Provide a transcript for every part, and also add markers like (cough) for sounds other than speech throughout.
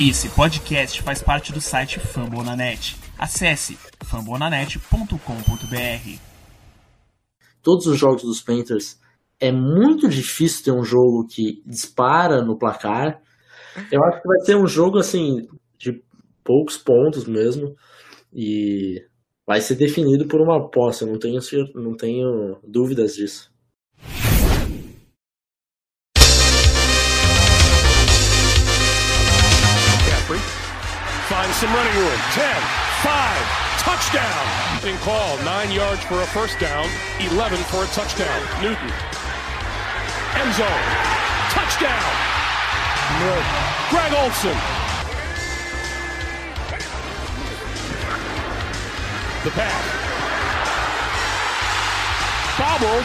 Esse podcast faz parte do site Fambonanet. Acesse fambonanet.com.br. Todos os jogos dos Panthers é muito difícil ter um jogo que dispara no placar. Eu acho que vai ser um jogo assim de poucos pontos mesmo e vai ser definido por uma posse. Eu não tenho não tenho dúvidas disso. Some running room. 10, 5, touchdown. In call, 9 yards for a first down, 11 for a touchdown. Newton. End zone. Touchdown. Greg Olson. The pass. Bobbled,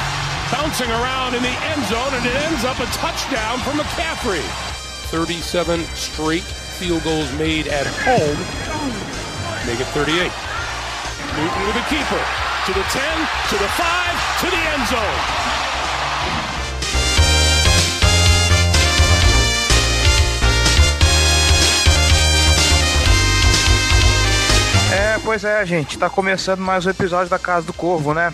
bouncing around in the end zone, and it ends up a touchdown for McCaffrey. 37 straight field goals made at home. Make it 38. Newton with a keeper. To the 10, to the 5, to the end zone. É, pois é, gente, tá começando mais um episódio da Casa do Corvo, né?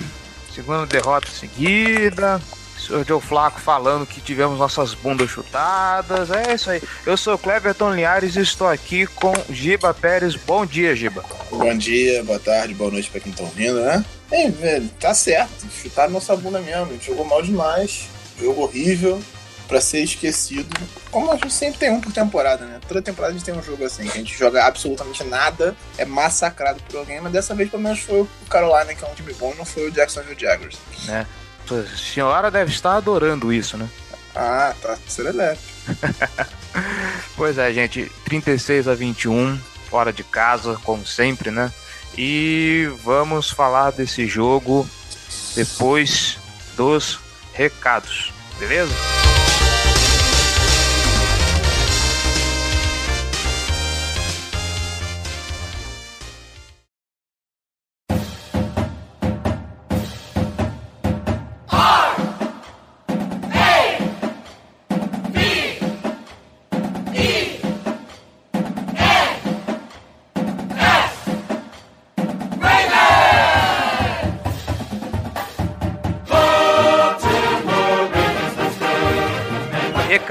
Segunda derrota seguida, Sr. Joe Flaco falando que tivemos nossas bundas chutadas. É isso aí. Eu sou Cleverton Linhares e estou aqui com Giba Pérez. Bom dia, Giba. Bom dia, boa tarde, boa noite pra quem tá ouvindo, né? É, velho, tá certo. Chutaram nossa bunda mesmo. A gente jogou mal demais. Jogo horrível. Pra ser esquecido. Como a gente sempre tem um por temporada, né? Toda temporada a gente tem um jogo assim, que a gente joga absolutamente nada, é massacrado por alguém, mas dessa vez pelo menos foi o Carolina, que é um time bom, não foi o Jacksonville Jaguars. É. A senhora deve estar adorando isso, né? Ah, tá serelepe. (laughs) pois é, gente, 36 a 21, fora de casa, como sempre, né? E vamos falar desse jogo depois dos recados, beleza?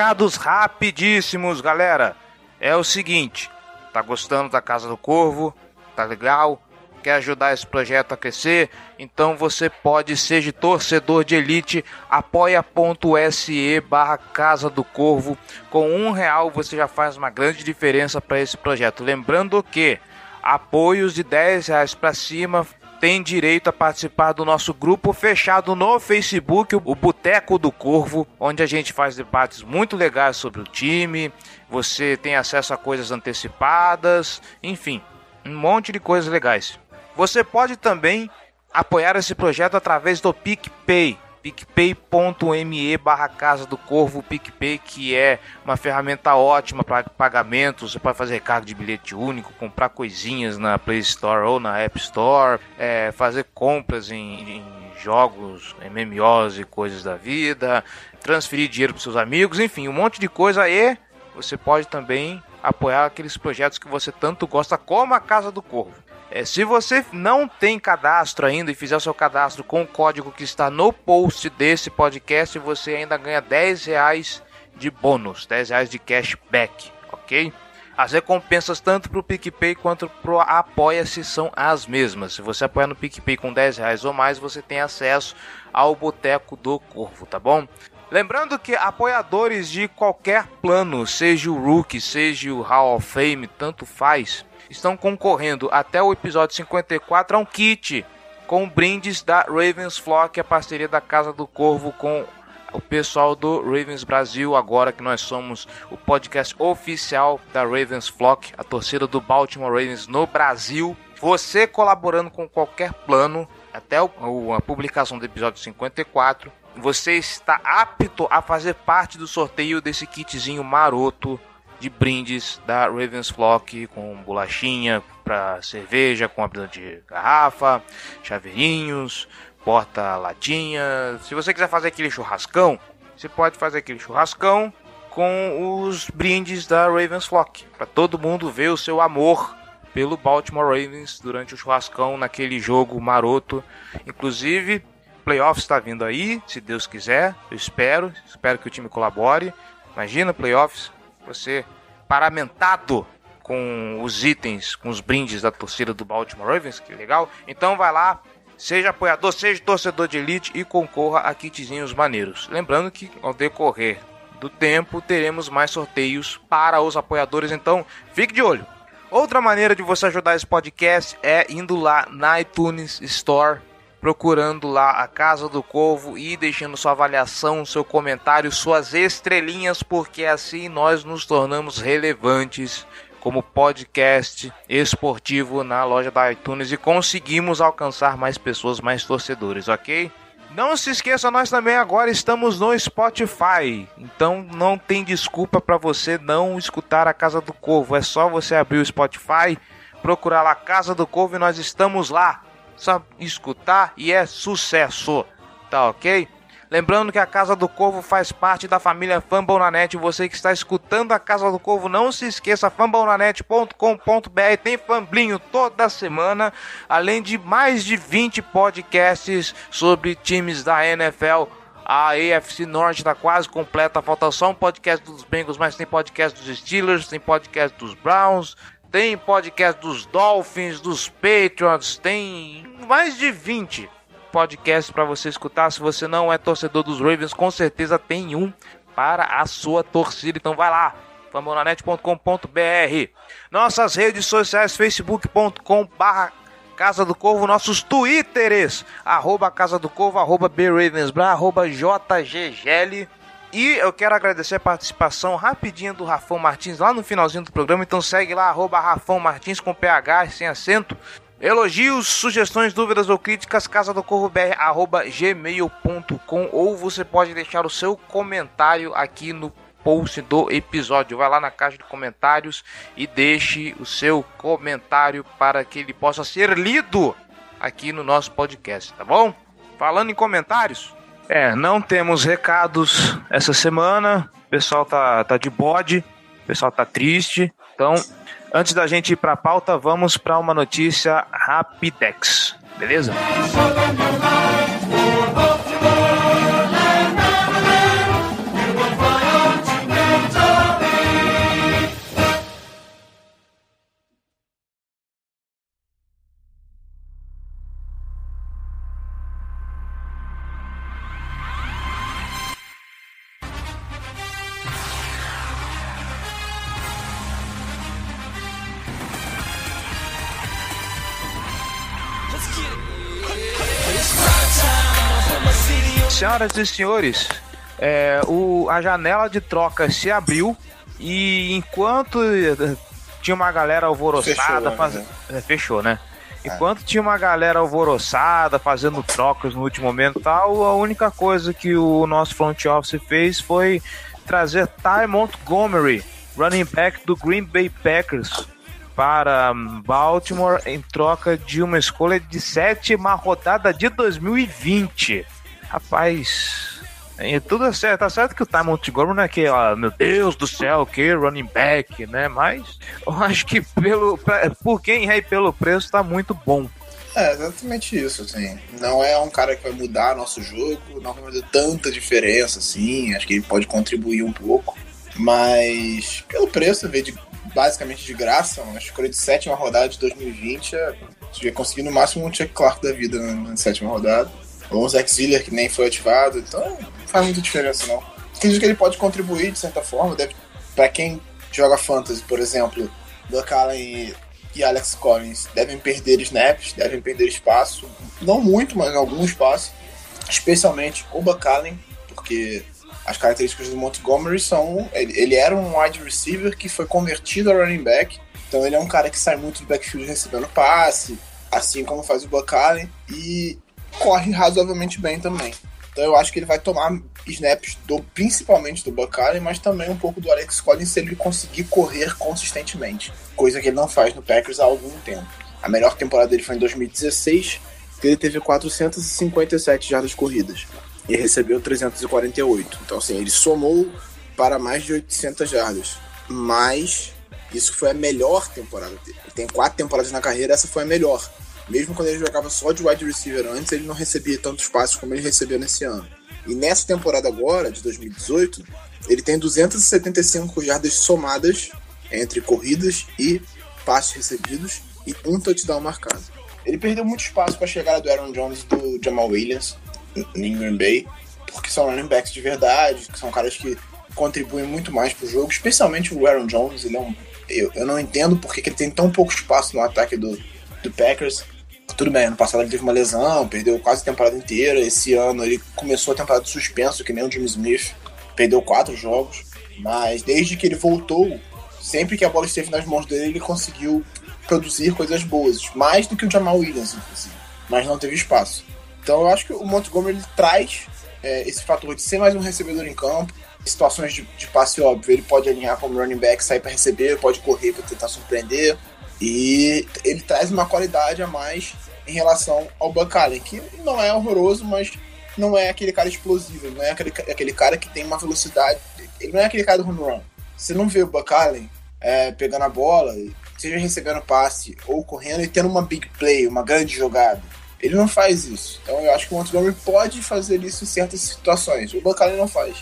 Recados rapidíssimos, galera. É o seguinte, tá gostando da Casa do Corvo? Tá legal? Quer ajudar esse projeto a crescer? Então você pode ser torcedor de elite, apoia.se barra Casa do Corvo. Com um real você já faz uma grande diferença para esse projeto. Lembrando que apoios de 10 reais para cima tem direito a participar do nosso grupo fechado no Facebook, o Boteco do Corvo, onde a gente faz debates muito legais sobre o time. Você tem acesso a coisas antecipadas, enfim, um monte de coisas legais. Você pode também apoiar esse projeto através do PicPay picpay.me barra Casa do Corvo PicPay, que é uma ferramenta ótima para pagamentos, você pode fazer recarga de bilhete único, comprar coisinhas na Play Store ou na App Store, é, fazer compras em, em jogos, MMOs e coisas da vida, transferir dinheiro para seus amigos, enfim, um monte de coisa e você pode também apoiar aqueles projetos que você tanto gosta, como a Casa do Corvo. É, se você não tem cadastro ainda e fizer o seu cadastro com o código que está no post desse podcast, você ainda ganha 10 reais de bônus, 10 reais de cashback, ok? As recompensas tanto para o PicPay quanto para o Apoia-se são as mesmas. Se você apoiar no PicPay com 10 reais ou mais, você tem acesso ao Boteco do Corvo, tá bom? Lembrando que apoiadores de qualquer plano, seja o Rookie, seja o Hall of Fame, tanto faz, estão concorrendo até o episódio 54 a um kit com brindes da Ravens Flock, a parceria da Casa do Corvo com o pessoal do Ravens Brasil, agora que nós somos o podcast oficial da Ravens Flock, a torcida do Baltimore Ravens no Brasil. Você colaborando com qualquer plano, até a publicação do episódio 54, você está apto a fazer parte do sorteio desse kitzinho maroto de brindes da Ravens Flock com bolachinha para cerveja, com abridor de garrafa, chaveirinhos, porta latinha. Se você quiser fazer aquele churrascão, você pode fazer aquele churrascão com os brindes da Ravens Flock, para todo mundo ver o seu amor pelo Baltimore Ravens durante o churrascão naquele jogo maroto. Inclusive, playoffs está vindo aí, se Deus quiser. Eu espero, espero que o time colabore. Imagina playoffs, você paramentado com os itens, com os brindes da torcida do Baltimore Ravens, que legal. Então vai lá, seja apoiador, seja torcedor de elite e concorra a kitzinhos maneiros. Lembrando que ao decorrer do tempo teremos mais sorteios para os apoiadores, então fique de olho. Outra maneira de você ajudar esse podcast é indo lá na iTunes Store, procurando lá a Casa do Corvo e deixando sua avaliação, seu comentário, suas estrelinhas, porque assim nós nos tornamos relevantes como podcast esportivo na loja da iTunes e conseguimos alcançar mais pessoas, mais torcedores, ok? Não se esqueça, nós também agora estamos no Spotify. Então não tem desculpa para você não escutar a Casa do Corvo. É só você abrir o Spotify, procurar lá Casa do Corvo e nós estamos lá. Só escutar e é sucesso. Tá ok? Lembrando que a Casa do Corvo faz parte da família Fambonanet. Você que está escutando a Casa do Corvo, não se esqueça, fambonanet.com.br tem famblinho toda semana, além de mais de 20 podcasts sobre times da NFL. A AFC Norte está quase completa, falta só um podcast dos Bengals, mas tem podcast dos Steelers, tem podcast dos Browns, tem podcast dos Dolphins, dos Patriots, tem mais de 20 podcast para você escutar. Se você não é torcedor dos Ravens, com certeza tem um para a sua torcida. Então vai lá, famonanet.com.br. Nossas redes sociais, facebook.com Casa do Corvo, nossos twitters, arroba Casa do Corvo, arroba BRavensBra, arroba JGGL. E eu quero agradecer a participação rapidinha do Rafão Martins lá no finalzinho do programa. Então segue lá, arroba Rafão Martins com PH sem acento. Elogios, sugestões, dúvidas ou críticas, casa do gmail.com ou você pode deixar o seu comentário aqui no post do episódio. Vai lá na caixa de comentários e deixe o seu comentário para que ele possa ser lido aqui no nosso podcast, tá bom? Falando em comentários, é, não temos recados essa semana. O pessoal tá, tá de bode, o pessoal tá triste. Então, Antes da gente ir para a pauta, vamos para uma notícia Rapidex, beleza? Senhoras e senhores, é, o, a janela de troca se abriu e enquanto eh, tinha uma galera alvoroçada Fechou, faz... né? é, fechou, né? Enquanto tinha uma galera alvoroçada, fazendo trocas no último momento tal, a única coisa que o nosso front office fez foi trazer Ty Montgomery, running back do Green Bay Packers, para Baltimore em troca de uma escolha de sétima rodada de 2020. Rapaz, é tudo certo. Tá certo que o Ty Montgomery não é que, ó, meu Deus do céu, que running back, né? Mas eu acho que pelo, pra- por quem é e pelo preço tá muito bom. É, exatamente isso, assim. Não é um cara que vai mudar nosso jogo, não vai fazer tanta diferença, assim. Acho que ele pode contribuir um pouco. Mas, pelo preço, veio de, basicamente de graça, uma escolha de sétima rodada de 2020. É, se tiver conseguido no máximo um Chuck Clark da vida na, na sétima rodada. Ou um Zach Ziller que nem foi ativado. Então, não faz muita diferença, não. Acredito que ele pode contribuir de certa forma. Deve, pra quem joga Fantasy, por exemplo, Buck Allen e e Alex Collins devem perder snaps, devem perder espaço, não muito, mas algum espaço, especialmente o Buck Allen, porque as características do Montgomery são, ele, ele era um wide receiver que foi convertido a running back, então ele é um cara que sai muito do backfield recebendo passe, assim como faz o Buck Allen, e corre razoavelmente bem também. Então eu acho que ele vai tomar snaps do, principalmente do Buck Allen, mas também um pouco do Alex Collins se ele conseguir correr consistentemente, coisa que ele não faz no Packers há algum tempo. A melhor temporada dele foi em 2016, que ele teve 457 jardas corridas e recebeu 348. Então assim, ele somou para mais de 800 jardas. Mas isso foi a melhor temporada dele. Ele tem quatro temporadas na carreira, essa foi a melhor. Mesmo quando ele jogava só de wide receiver antes, ele não recebia tantos passes como ele recebeu nesse ano. E nessa temporada agora, de 2018, ele tem 275 jardas somadas entre corridas e passes recebidos e um touchdown marcado. Ele perdeu muito espaço com a chegada do Aaron Jones e do Jamal Williams em Green Bay, porque são running backs de verdade, que são caras que contribuem muito mais pro jogo, especialmente o Aaron Jones. Ele é um, eu, eu não entendo porque que ele tem tão pouco espaço no ataque do, do Packers. Tudo bem, ano passado ele teve uma lesão, perdeu quase a temporada inteira. Esse ano ele começou a temporada de suspenso, que nem o Jimmy Smith, perdeu quatro jogos. Mas desde que ele voltou, sempre que a bola esteve nas mãos dele, ele conseguiu produzir coisas boas, mais do que o Jamal Williams, inclusive, mas não teve espaço. Então eu acho que o Montgomery ele traz é, esse fator de ser mais um recebedor em campo, situações de, de passe óbvio, ele pode alinhar como running back, sair para receber, pode correr para tentar surpreender, e ele traz uma qualidade a mais em relação ao Allen, que não é horroroso, mas não é aquele cara explosivo, não é aquele, aquele cara que tem uma velocidade, ele não é aquele cara do home run. Você não vê o Allen é, pegando a bola, seja recebendo passe ou correndo e tendo uma big play, uma grande jogada. Ele não faz isso. Então eu acho que o Montgomery pode fazer isso em certas situações. O Allen não faz.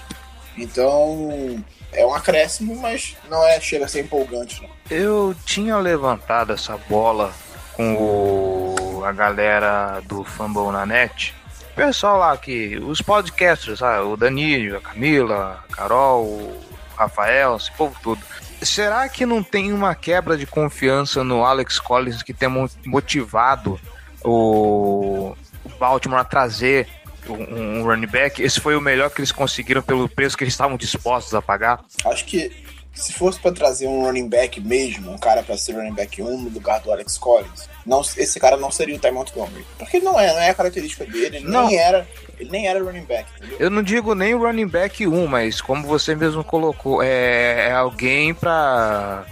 Então é um acréscimo, mas não é chega a ser empolgante. Não. Eu tinha levantado essa bola com o, a galera do Fumble na net. Pessoal lá que. Os podcasters, ah, o Danilo, a Camila, a Carol, o Rafael, esse povo todo. Será que não tem uma quebra de confiança no Alex Collins que tem motivado o Baltimore a trazer um, um running back, esse foi o melhor que eles conseguiram pelo preço que eles estavam dispostos a pagar? Acho que se fosse para trazer um running back mesmo, um cara para ser running back 1 no lugar do Alex Collins, não, esse cara não seria o Ty Montgomery. Porque não é, não é a característica dele, ele não. nem era. Ele nem era running back, entendeu? Eu não digo nem running back 1, mas como você mesmo colocou, é, é alguém para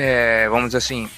é, vamos dizer assim,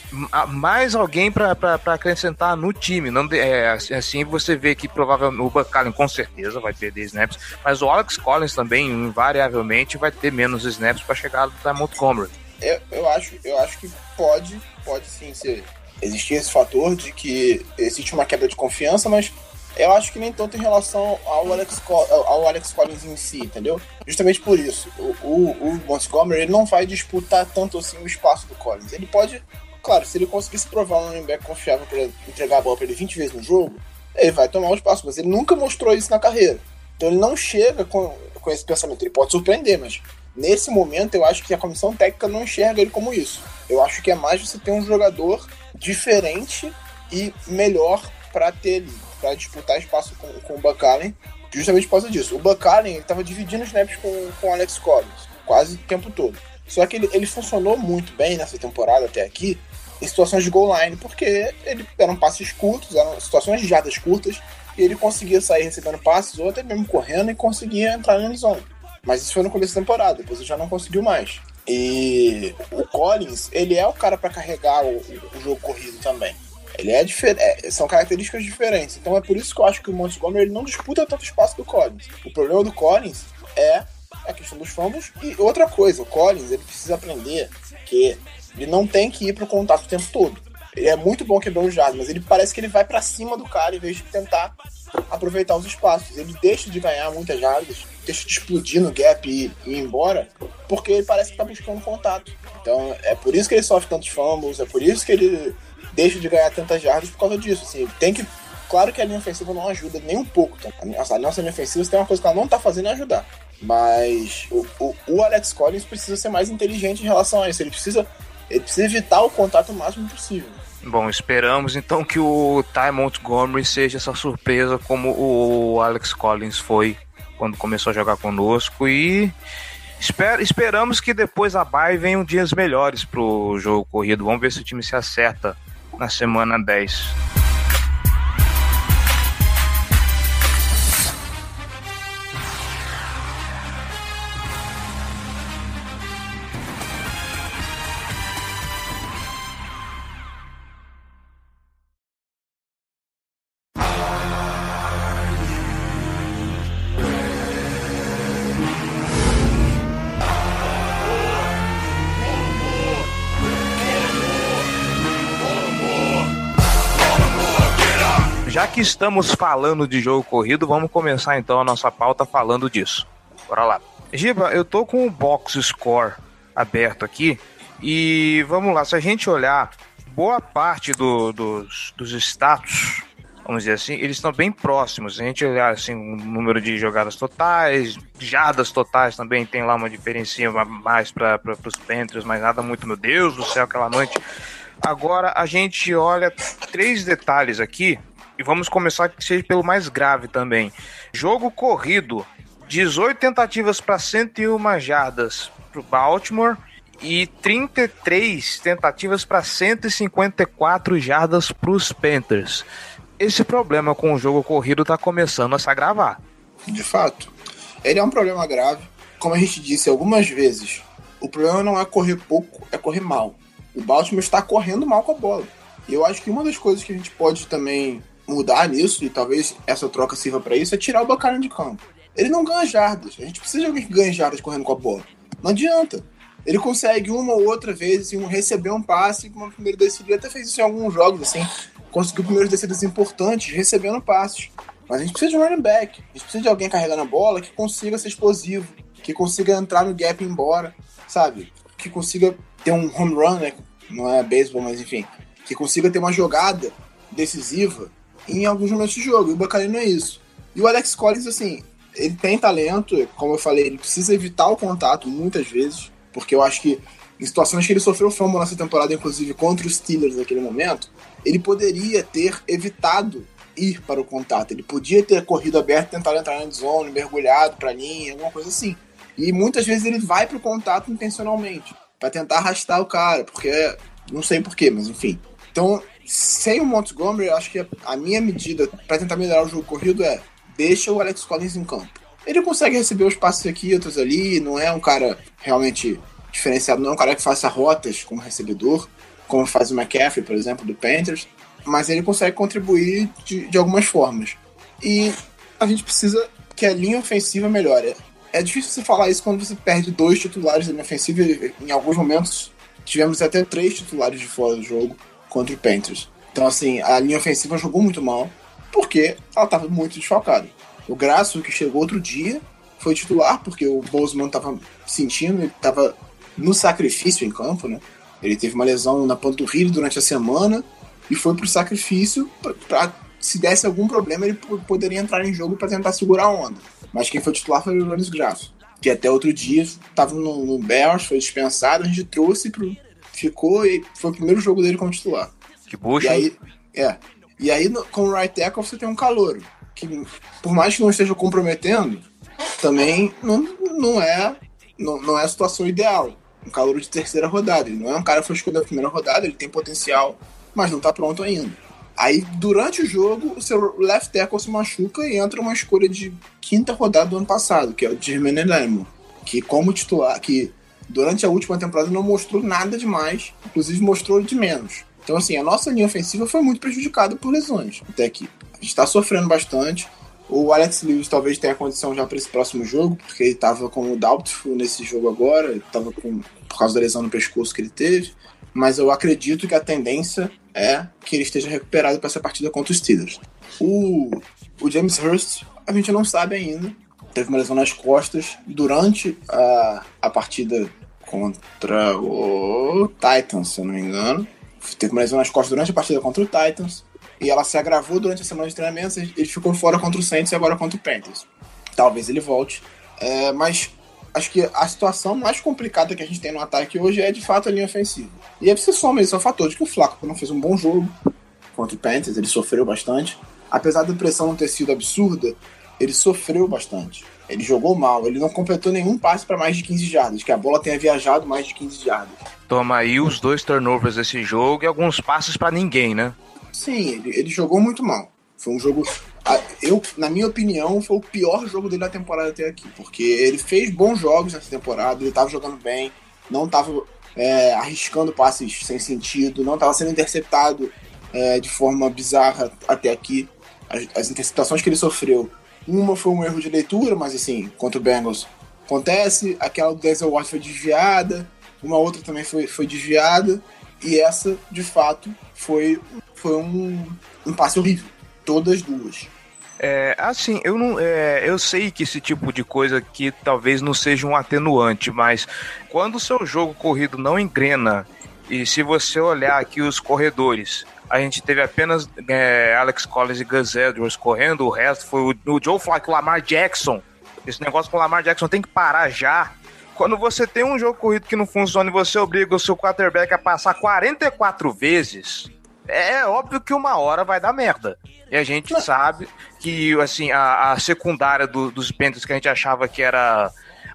mais alguém para acrescentar no time. Não, é, assim você vê que provavelmente o Buck com certeza vai perder snaps, mas o Alex Collins também, invariavelmente, vai ter menos snaps para chegar Ty Montgomery. Eu, eu, acho, eu acho que pode, pode sim ser. Existir esse fator de que existe uma quebra de confiança, mas eu acho que nem tanto em relação ao Alex, ao Alex Collins em si, entendeu? Justamente por isso. O, o, o Montgomery ele não vai disputar tanto assim o espaço do Collins. Ele pode, claro, se ele conseguisse provar um running back confiável para entregar a bola para ele 20 vezes no jogo, ele vai tomar o espaço, mas ele nunca mostrou isso na carreira. Então ele não chega com, com esse pensamento. Ele pode surpreender, mas nesse momento eu acho que a comissão técnica não enxerga ele como isso. Eu acho que é mais você ter um jogador diferente e melhor para ter ali para disputar espaço com, com o Buck Allen, justamente por causa disso. O Buck Allen estava dividindo snaps com, com o Alex Collins, quase o tempo todo. Só que ele, ele funcionou muito bem nessa temporada até aqui, em situações de goal line, porque ele eram passes curtos, eram situações de jardas curtas, e ele conseguia sair recebendo passes, ou até mesmo correndo, e conseguia entrar na zone. Mas isso foi no começo da temporada, depois ele já não conseguiu mais. E o Collins, ele é o cara para carregar o, o jogo corrido também. Ele é diferente, é, são características diferentes. Então é por isso que eu acho que o Montgomery ele não disputa tanto espaço do Collins. O problema do Collins é a questão dos fumbles e outra coisa, o Collins ele precisa aprender que ele não tem que ir pro contato o tempo todo. Ele é muito bom quebrando jardas, mas ele parece que ele vai para cima do cara em vez de tentar aproveitar os espaços. Ele deixa de ganhar muitas jardas, deixa de explodir no gap e, e ir embora, porque ele parece que tá buscando contato. Então é por isso que ele sofre tantos fumbles, é por isso que ele deixa de ganhar tantas jardas por causa disso. Assim, tem que. Claro que a linha ofensiva não ajuda nem um pouco. Tá? A nossa linha ofensiva tem uma coisa que ela não tá fazendo é ajudar. Mas o, o, o, Alex Collins precisa ser mais inteligente em relação a isso. Ele precisa, ele precisa evitar o contato o máximo possível. Bom, esperamos então que o Ty Montgomery seja essa surpresa como o Alex Collins foi quando começou a jogar conosco e Esper, esperamos que depois da bye venham dias melhores pro jogo corrido. Vamos ver se o time se acerta na semana 10. Que estamos falando de jogo corrido, vamos começar então a nossa pauta falando disso. Bora lá. Giba, eu tô com o box score aberto aqui e vamos lá, se a gente olhar boa parte do, dos, dos status, vamos dizer assim, eles estão bem próximos. Se a gente olhar assim, o número de jogadas totais, jardas totais também tem lá uma diferença mais para os Panthers, mas nada muito, meu Deus do céu, aquela noite. Agora a gente olha três detalhes aqui e vamos começar que seja pelo mais grave também. Jogo corrido, 18 tentativas para 101 jardas para o Baltimore e 33 tentativas para 154 jardas para os Panthers. Esse problema com o jogo corrido está começando a se agravar. De fato, ele é um problema grave. Como a gente disse algumas vezes, o problema não é correr pouco, é correr mal. O Baltimore está correndo mal com a bola. E eu acho que uma das coisas que a gente pode também mudar nisso, e talvez essa troca sirva para isso, é tirar o Bacana de campo. Ele não ganha jardas. A gente precisa de alguém que ganhe jardas correndo com a bola. Não adianta. Ele consegue uma ou outra vez assim, receber um passe com uma primeira descida. Ele até fez isso em alguns jogos, assim. Conseguiu primeiras descidas importantes, recebendo passes. Mas a gente precisa de um running back. A gente precisa de alguém carregando a bola que consiga ser explosivo, que consiga entrar no gap e ir embora, sabe? Que consiga ter um home run, né? Não é beisebol, mas enfim. Que consiga ter uma jogada decisiva em alguns momentos do jogo. E o Bacalhau não é isso. E o Alex Collins, assim, ele tem talento, como eu falei, ele precisa evitar o contato muitas vezes, porque eu acho que em situações que ele sofreu fumble nessa temporada, inclusive contra os Steelers naquele momento, ele poderia ter evitado ir para o contato. Ele podia ter corrido aberto, tentado entrar na zone, mergulhado para a linha, alguma coisa assim. E muitas vezes ele vai para o contato intencionalmente, para tentar arrastar o cara, porque não sei porquê, mas enfim. Então, sem o Montgomery, acho que a minha medida para tentar melhorar o jogo corrido é deixa o Alex Collins em campo. Ele consegue receber os passes aqui, outros ali, não é um cara realmente diferenciado, não é um cara que faça rotas como recebedor, como faz o McCaffrey, por exemplo, do Panthers, mas ele consegue contribuir de, de algumas formas. E a gente precisa que a linha ofensiva melhore. É difícil você falar isso quando você perde dois titulares da linha ofensiva. Em alguns momentos tivemos até três titulares de fora do jogo contra o Panthers. Então, assim, a linha ofensiva jogou muito mal porque ela estava muito desfalcada. O Graço, que chegou outro dia, foi titular, porque o Bozeman estava sentindo, ele estava no sacrifício em campo, né? Ele teve uma lesão na panturrilha durante a semana e foi pro sacrifício para se desse algum problema ele poderia entrar em jogo para tentar segurar a onda. Mas quem foi titular foi o Lorenz Graço, que até outro dia estava no, no Bears, foi dispensado, a gente trouxe pro ficou e foi o primeiro jogo dele como titular. Que bucha. E aí, é, e aí, com o right tackle, você tem um calor. Que, por mais que não esteja comprometendo, também não, não, é, não, não é a situação ideal. Um calor de terceira rodada. Ele não é um cara que foi escolhido na primeira rodada, ele tem potencial, mas não está pronto ainda. Aí, durante o jogo, o seu left tackle se machuca e entra uma escolha de quinta rodada do ano passado, que é o Jermaine Lemon, que como titular, que durante a última temporada não mostrou nada demais, inclusive mostrou de menos. Então, assim, a nossa linha ofensiva foi muito prejudicada por lesões até aqui. A gente está sofrendo bastante. O Alex Lewis talvez tenha condição já para esse próximo jogo, porque ele estava com o Doubtful nesse jogo agora, ele estava com por causa da lesão no pescoço que ele teve. Mas eu acredito que a tendência é que ele esteja recuperado para essa partida contra os Steelers. O, o James Hurst, a gente não sabe ainda. Teve uma lesão nas costas durante a, a partida contra o Titans, se eu não me engano teve uma lesão nas costas durante a partida contra o Titans. E ela se agravou durante a semana de treinamento. Ele ficou fora contra o Saints e agora contra o Panthers. Talvez ele volte. É, mas acho que a situação mais complicada que a gente tem no ataque hoje é de fato a linha ofensiva. E aí você soma isso ao fator de que o Flaco não fez um bom jogo contra o Panthers, ele sofreu bastante. Apesar da pressão não ter sido absurda, ele sofreu bastante. Ele jogou mal, ele não completou nenhum passe para mais de 15 jardas, que a bola tenha viajado mais de 15 jardas. Toma aí os dois turnovers desse jogo e alguns passes para ninguém, né? Sim, ele, ele jogou muito mal. Foi um jogo. Eu, na minha opinião, foi o pior jogo dele na temporada até aqui. Porque ele fez bons jogos nessa temporada, ele tava jogando bem, não tava é, arriscando passes sem sentido, não tava sendo interceptado é, de forma bizarra até aqui. As, as interceptações que ele sofreu, uma foi um erro de leitura, mas assim, contra o Bengals acontece. Aquela do Denzel Ward foi desviada uma outra também foi, foi desviada, e essa, de fato, foi, foi um, um passe horrível. todas duas. É, assim, eu não, é, eu sei que esse tipo de coisa aqui talvez não seja um atenuante, mas quando o seu jogo corrido não engrena e se você olhar aqui os corredores, a gente teve apenas é, Alex Collins e Gus Edwards correndo, o resto foi o, o Joe Flacco, o Lamar Jackson. Esse negócio com o Lamar Jackson tem que parar já. Quando você tem um jogo corrido que não funciona e você obriga o seu quarterback a passar 44 vezes, é óbvio que uma hora vai dar merda. E a gente sabe que, assim, a, a secundária do, dos Panthers que a gente achava que era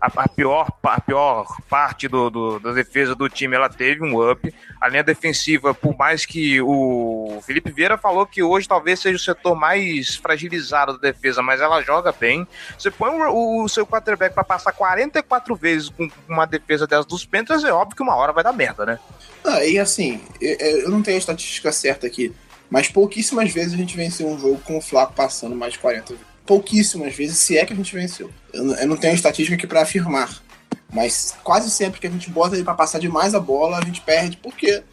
a, a, pior, a pior parte do, do, da defesa do time, ela teve um up. A linha defensiva, por mais que o Felipe Vieira falou que hoje talvez seja o setor mais fragilizado da defesa, mas ela joga bem. Você põe o, o seu quarterback para passar 44 vezes com uma defesa dessas dos Panthers, é óbvio que uma hora vai dar merda, né? Ah, e assim, eu não tenho a estatística certa aqui, mas pouquíssimas vezes a gente venceu um jogo com o Flaco passando mais de 40 vezes. Pouquíssimas vezes, se é que a gente venceu. Eu, não tenho estatística aqui para afirmar, mas quase sempre que a gente bota ele para passar demais a bola, a gente perde, porque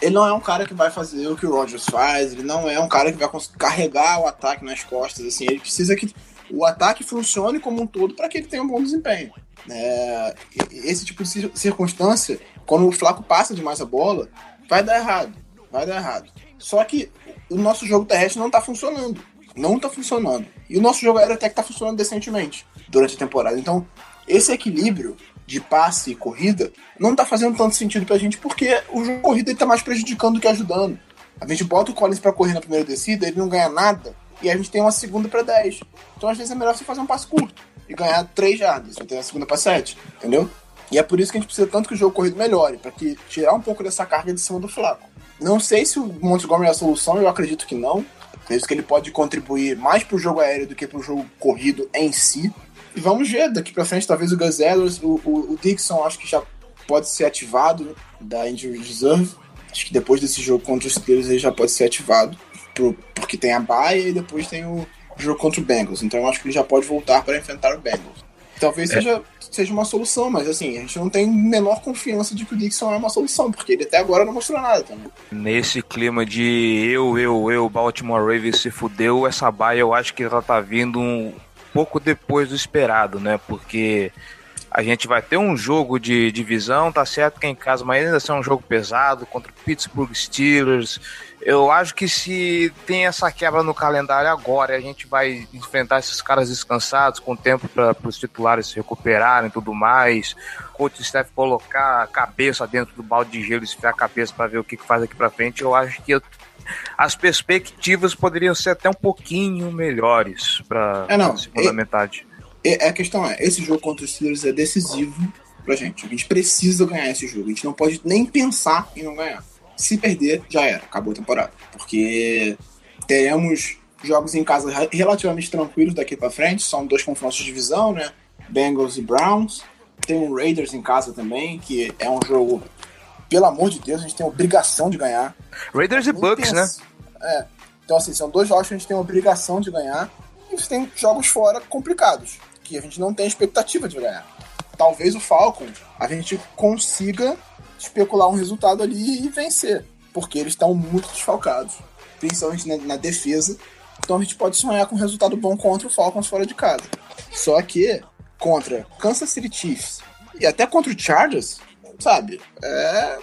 ele não é um cara que vai fazer o que o Rodgers faz, ele não é um cara que vai carregar o ataque nas costas, assim, ele precisa que o ataque funcione como um todo para que ele tenha um bom desempenho. É, esse tipo de circunstância quando o Flaco passa demais a bola, vai dar errado. Vai dar errado. Só que o nosso jogo terrestre não tá funcionando. Não tá funcionando. E o nosso jogo aéreo até que tá funcionando decentemente durante a temporada. Então, esse equilíbrio de passe e corrida não tá fazendo tanto sentido pra gente porque o jogo corrida ele tá mais prejudicando do que ajudando. A gente bota o Collins para correr na primeira descida, ele não ganha nada, e a gente tem uma segunda para 10. Então às vezes é melhor você fazer um passe curto e ganhar 3 jardas, você tem a segunda para 7, entendeu? E é por isso que a gente precisa tanto que o jogo corrido melhore, para que tirar um pouco dessa carga de cima do Flaco. Não sei se o Montgomery é a solução, eu acredito que não. Acredito que ele pode contribuir mais para o jogo aéreo do que para o jogo corrido em si. E vamos ver, daqui para frente, talvez o Gus o, o, o, Dixon, acho que já pode ser ativado da Injury Reserve. Acho que depois desse jogo contra os Steelers ele já pode ser ativado, pro, porque tem a baia e depois tem o jogo contra o Bengals. Então eu acho que ele já pode voltar para enfrentar o Bengals. Talvez é. seja, seja uma solução, mas assim, a gente não tem menor confiança de que o Dixon é uma solução, porque ele até agora não mostrou nada também. Nesse clima de eu, eu, eu, Baltimore Ravens se fudeu, essa baia eu acho que ela tá vindo um pouco depois do esperado, né? Porque a gente vai ter um jogo de divisão, tá certo que é em casa, mas ainda assim é um jogo pesado contra o Pittsburgh Steelers eu acho que se tem essa quebra no calendário agora, a gente vai enfrentar esses caras descansados, com tempo para os titulares se recuperarem e tudo mais. O coach Steph colocar a cabeça dentro do balde de gelo, esfriar a cabeça para ver o que, que faz aqui para frente. Eu acho que eu, as perspectivas poderiam ser até um pouquinho melhores para é, a segunda é, metade. É, a questão é: esse jogo contra os Steelers é decisivo pra gente. A gente precisa ganhar esse jogo. A gente não pode nem pensar em não ganhar. Se perder, já era, acabou a temporada. Porque teremos jogos em casa relativamente tranquilos daqui para frente, são dois confrontos de divisão, né? Bengals e Browns. Tem o Raiders em casa também, que é um jogo, pelo amor de Deus, a gente tem obrigação de ganhar. Raiders e Bucks, né? É. Então, assim, são dois jogos que a gente tem obrigação de ganhar. E você tem jogos fora complicados, que a gente não tem expectativa de ganhar. Talvez o Falcon a gente consiga especular um resultado ali e vencer, porque eles estão muito desfalcados, principalmente na, na, defesa. Então a gente pode sonhar com um resultado bom contra o Falcons fora de casa. Só que contra Kansas City Chiefs e até contra o Chargers, sabe? É,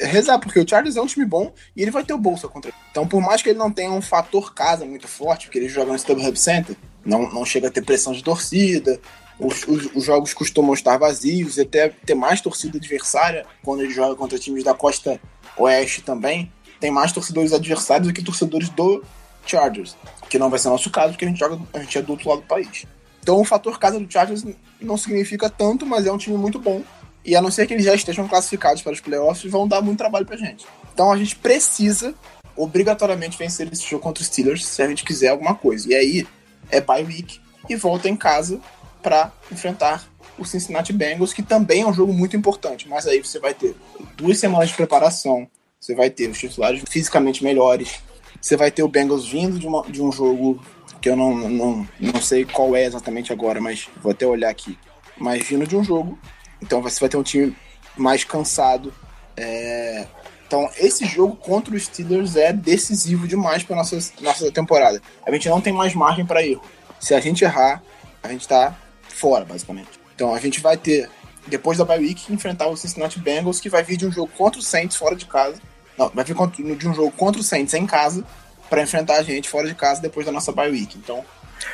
é rezar, porque o Chargers é um time bom e ele vai ter o bolsa contra ele. Então, por mais que ele não tenha um fator casa muito forte, porque ele joga no StubHub Center, não, não chega a ter pressão de torcida, os, os, os, jogos costumam estar vazios até ter mais torcida adversária quando ele joga contra times da costa oeste também. Tem mais torcedores adversários do que torcedores do Chargers, que não vai ser nosso caso, porque a gente, joga, a gente é do outro lado do país. Então o fator casa do Chargers não significa tanto, mas é um time muito bom. E a não ser que eles já estejam classificados para os playoffs, vão dar muito trabalho pra gente. Então a gente precisa obrigatoriamente vencer esse jogo contra os Steelers se a gente quiser alguma coisa. E aí é bye week e volta em casa para enfrentar o Cincinnati Bengals, que também é um jogo muito importante. Mas aí você vai ter duas semanas de preparação, você vai ter os titulares fisicamente melhores, você vai ter o Bengals vindo de, uma, de um jogo que eu não, não, não sei qual é exatamente agora, mas vou até olhar aqui. Mas vindo de um jogo, então você vai ter um time mais cansado. É, Então, esse jogo contra os Steelers é decisivo demais para nossa nossa temporada. A gente não tem mais margem para erro. Se a gente errar, a gente tá fora, basicamente. Então, a gente vai ter depois da bye week enfrentar o Cincinnati Bengals, que vai vir de um jogo contra o Saints fora de casa. Não, vai vir de um jogo contra o Saints em casa para enfrentar a gente fora de casa depois da nossa bye week. Então,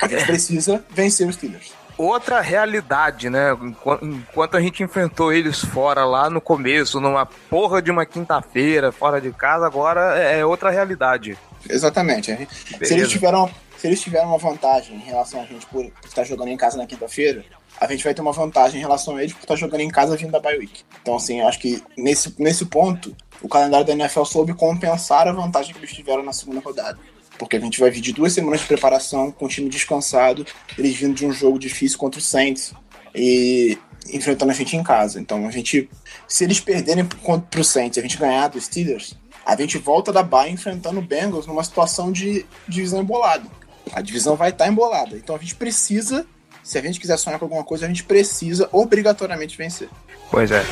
a gente precisa vencer os Steelers outra realidade, né? Enquanto a gente enfrentou eles fora lá no começo, numa porra de uma quinta-feira, fora de casa, agora é, é outra realidade. Exatamente. Se eles, tiveram, se eles tiveram uma vantagem em relação a gente por estar jogando em casa na quinta-feira, a gente vai ter uma vantagem em relação a eles por estar jogando em casa vindo da bye week. Então, assim, eu acho que nesse, nesse ponto, o calendário da NFL soube compensar a vantagem que eles tiveram na segunda rodada porque a gente vai vir de duas semanas de preparação com o time descansado, eles vindo de um jogo difícil contra o Saints e enfrentando a gente em casa. Então a gente, se eles perderem contra o Saints e a gente ganhar dos Steelers, a gente volta da baia enfrentando o Bengals numa situação de divisão embolada. A divisão vai estar embolada. Então a gente precisa, se a gente quiser sonhar com alguma coisa, a gente precisa obrigatoriamente vencer. Pois é.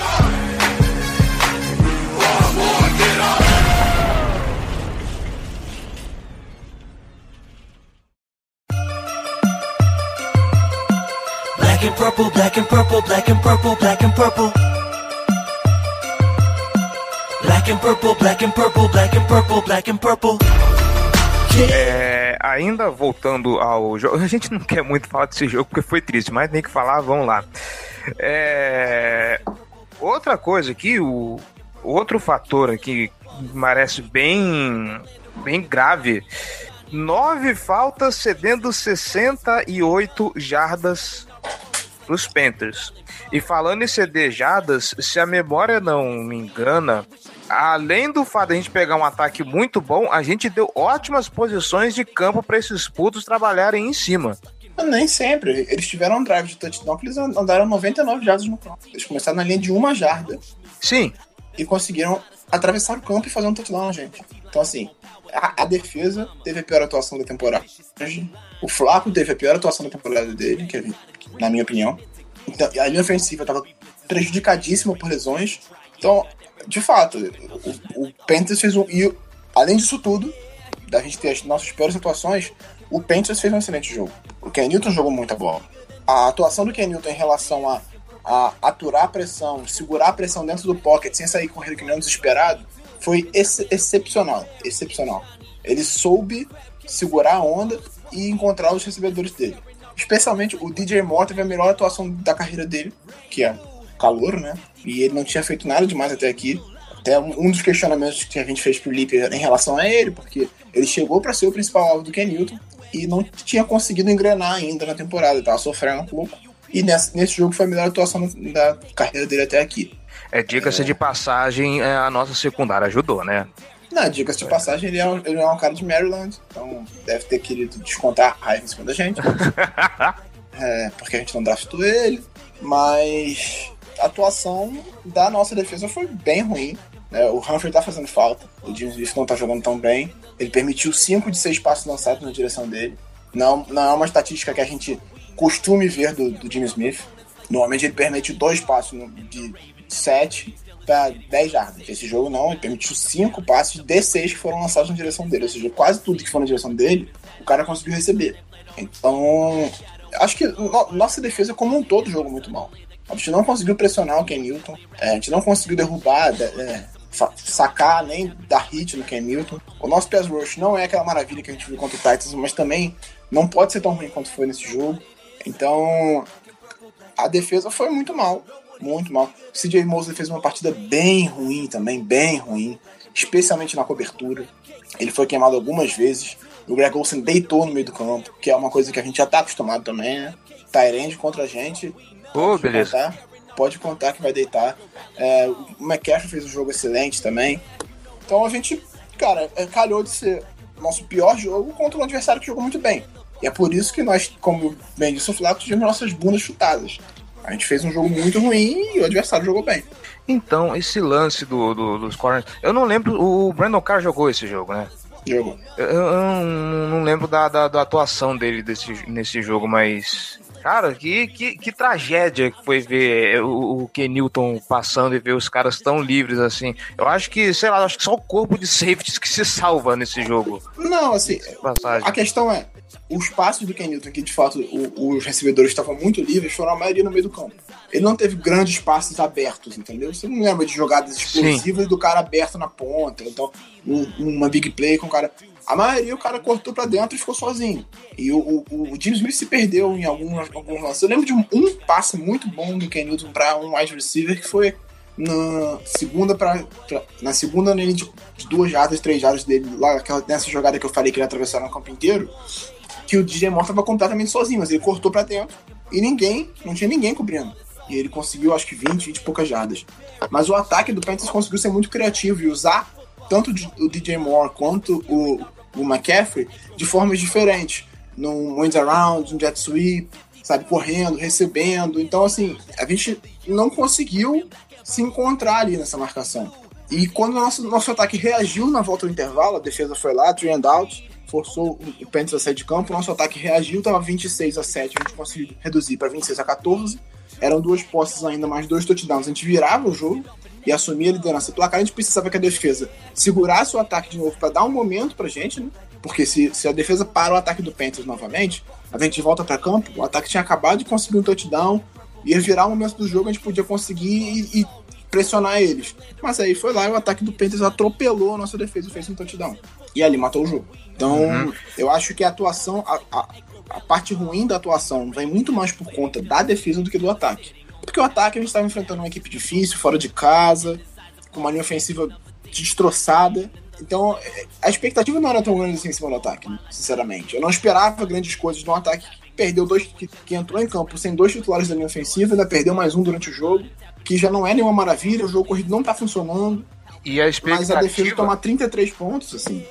black and purple, black and purple, black and purple, black and purple. Black and purple, black and purple, black and purple, black and purple. É, ainda voltando ao jogo, a gente não quer muito falar desse jogo porque foi triste, mas tem que falar, vamos lá. É, outra coisa aqui, o outro fator aqui parece bem, bem grave. Nove faltas cedendo 68 jardas os Panthers. E falando em cedejadas, se a memória não me engana, além do fato de a gente pegar um ataque muito bom, a gente deu ótimas posições de campo para esses putos trabalharem em cima. Nem sempre. Eles tiveram um drive de touchdown que eles andaram 99 jardas no campo. Eles começaram na linha de uma jarda. Sim. E conseguiram atravessar o campo e fazer um touchdown na gente. Então, assim, a, a, defesa teve a pior atuação da temporada. O Flaco teve a pior atuação da temporada dele, que é na minha opinião. Então, a linha ofensiva estava prejudicadíssima por lesões. Então, de fato, o, o Panthers fez um. E além disso tudo, da gente ter as nossas piores atuações, o Panthers fez um excelente jogo. O Ken Newton jogou muita bola. A atuação do Ken Newton em relação a, a aturar a pressão, segurar a pressão dentro do pocket sem sair correndo que nem um desesperado, foi ex excepcional. Excepcional. Ele soube segurar a onda e encontrar os recebedores dele. Especialmente o DJ Moore teve a melhor atuação da carreira dele, que é calor, né? E ele não tinha feito nada demais até aqui. Até um dos questionamentos que a gente fez pro Lipe em relação a ele, porque ele chegou para ser o principal alvo do Ken Newton e não tinha conseguido engrenar ainda na temporada, ele tava sofrendo um pouco. E nesse, nesse jogo foi a melhor atuação da carreira dele até aqui. É, diga-se é... de passagem, é, a nossa secundária ajudou, né? Não, dicas de passagem, ele é, um, ele é um cara de Maryland, então deve ter querido descontar a raiva em cima da gente. (laughs) é, porque a gente não draftou ele, mas a atuação da nossa defesa foi bem ruim. Né? O Humphrey tá fazendo falta, o James Smith não tá jogando tão bem. Ele permitiu 5 de 6 passos lançados na direção dele. Não, não é uma estatística que a gente costume ver do, do Jimmy Smith. Normalmente ele permite dois passos de 7 para 10 jardas. Esse jogo não, ele permitiu 5 passes de 6 que foram lançados na direção dele. Ou seja, quase tudo que foi na direção dele, o cara conseguiu receber. Então, acho que nossa defesa como um todo jogou muito mal. A gente não conseguiu pressionar o Ken Newton, é, a gente não conseguiu derrubar, é, sacar nem dar hit no Ken Newton. O nosso pass rush não é aquela maravilha que a gente viu contra o Titans, mas também não pode ser tão ruim quanto foi nesse jogo. Então, a defesa foi muito mal muito mal. O CJ Mosley fez uma partida bem ruim também, bem ruim, especialmente na cobertura. Ele foi queimado algumas vezes. O Greg Olsen deitou no meio do campo, que é uma coisa que a gente já tá acostumado também, né? Tyrande contra a gente. Oh, beleza. Contar, pode contar que vai deitar. É, o McCaffrey fez um jogo excelente também. Então a gente, cara, é, calhou de ser nosso pior jogo contra um adversário que jogou muito bem. E é por isso que nós, como bem disse o Flaco, tivemos nossas bundas chutadas. A gente fez um jogo muito ruim e o adversário jogou bem. Então, esse lance do, do, dos corners. Eu não lembro. O Brandon Carr jogou esse jogo, né? Jogou. Eu, eu não, lembro da, da, da, atuação dele desse, nesse jogo, mas. Cara, que, que, que tragédia que foi ver o, o Kenilton passando e ver os caras tão livres assim. Eu acho que, sei lá, acho que só o corpo de safeties que se salva nesse jogo. Não, assim, Passagem. a questão é, os passos do Ken Newton, que de fato o- os recebedores estavam muito livres, foram a maioria no meio do campo. Ele não teve grandes passes abertos, entendeu? Você não lembra de jogadas explosivas do cara aberto na ponta, então um- uma big play com o cara. A maioria o cara cortou pra dentro e ficou sozinho. E o, o, o James Smith se perdeu em alguns, alguns lances. Eu lembro de um, um passe muito bom do Ken Newton pra um wide receiver que foi na segunda pra- na segunda linha de, duas jardas, três jardas dele, lá aquela, nessa jogada que eu falei que ele atravessaram o campo inteiro, que o DJ Moore tava completamente sozinho, mas ele cortou pra dentro e ninguém, não tinha ninguém cobrindo. E ele conseguiu, acho que 20, 20 e poucas jardas. Mas o ataque do Panthers conseguiu ser muito criativo e usar tanto o DJ Moore quanto o, o McCaffrey de formas diferentes. Num wind around, num jet sweep, sabe, correndo, recebendo. Então, assim, a gente não conseguiu se encontrar ali nessa marcação. E quando o nosso, nosso ataque reagiu na volta do intervalo, a defesa foi lá, three and out, forçou o Panthers a sair de campo, nosso ataque reagiu, tava 26 a 7, a gente conseguiu reduzir para 26 a 14. Eram duas posses ainda, mais dois touchdowns. A gente virava o jogo e assumia a liderança do placar. A gente precisava que a defesa segurasse o ataque de novo para dar um momento pra gente, né? Porque se, se a defesa para o ataque do Panthers novamente, a gente volta para campo, o ataque tinha acabado de conseguir um touchdown, ia virar o momento do jogo, a gente podia conseguir e, e pressionar eles. Mas aí foi lá e o ataque do Panthers atropelou a nossa defesa e fez um touchdown. E ali matou o jogo. Então, eu acho que a atuação, a, a, a parte ruim da atuação vem muito mais por conta da defesa do que do ataque. Porque o ataque a gente estava enfrentando uma equipe difícil, fora de casa, com uma linha ofensiva destroçada. Então, é, a expectativa não era tão grande assim em cima do ataque, né? sinceramente. Eu não esperava grandes coisas de um ataque que perdeu dois, que, que entrou em campo sem dois titulares da linha ofensiva, ainda perdeu mais um durante o jogo, que já não é nenhuma maravilha, o jogo corrido não tá funcionando, E a mas a defesa expectativa. toma 33 pontos, assim.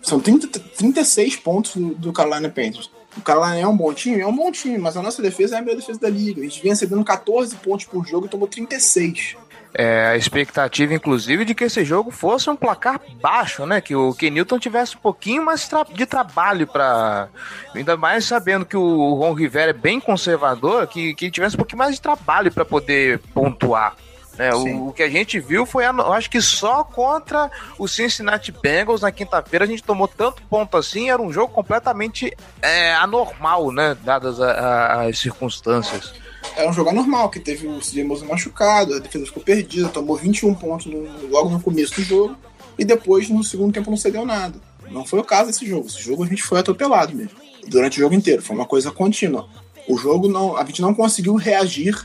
São 30, 36 pontos do, Carolina Panthers. O Carolina é um bom time? É um bom time, mas a nossa defesa é a melhor defesa da liga. A gente vinha cedendo 14 pontos por jogo e tomou 36. É, a expectativa, inclusive, de que esse jogo fosse um placar baixo, né? Que o Kenilton tivesse um pouquinho mais tra- de trabalho para Ainda mais sabendo que o Ron Rivera é bem conservador, que, que tivesse um pouquinho mais de trabalho para poder pontuar. Né? O, o que a gente viu foi, a- acho que só contra o Cincinnati Bengals na quinta-feira a gente tomou tanto ponto assim, era um jogo completamente é, anormal, né? Dadas a- a- as circunstâncias. Era um jogo anormal, que teve o CJ Mosley machucado, a defesa ficou perdida, tomou 21 pontos no- logo no começo do jogo, e depois no segundo tempo não cedeu nada. Não foi o caso desse jogo. Esse jogo a gente foi atropelado mesmo. Durante o jogo inteiro. Foi uma coisa contínua. O jogo não. A gente não conseguiu reagir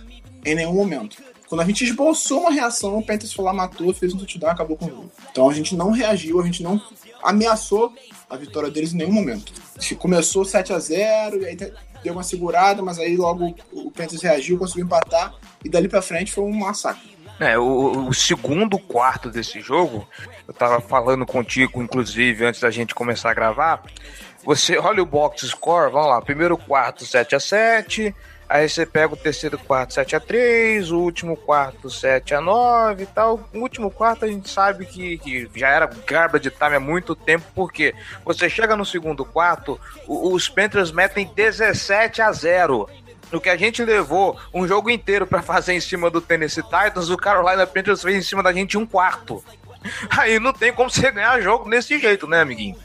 em nenhum momento. Quando a gente esboçou uma reação, o Panthers foi lá, matou, fez um touchdown acabou com o jogo. Então a gente não reagiu, a gente não ameaçou a vitória deles em nenhum momento. Começou 7 a 0 e aí deu uma segurada, mas aí logo o Panthers reagiu, conseguiu empatar e dali pra frente foi um massacre. É, o, o segundo quarto desse jogo, eu tava falando contigo, inclusive, antes da gente começar a gravar. Você olha o box score, vamos lá, primeiro quarto 7 a 7 aí você pega o terceiro quarto 7 a 3 o último quarto 7 a 9 e tal. O último quarto a gente sabe que, que já era garba de time há muito tempo, porque você chega no segundo quarto, os Panthers metem 17 a 0 o que a gente levou um jogo inteiro pra fazer em cima do Tennessee Titans, o Carolina Panthers fez em cima da gente um quarto. Aí não tem como você ganhar jogo desse jeito, né, amiguinho?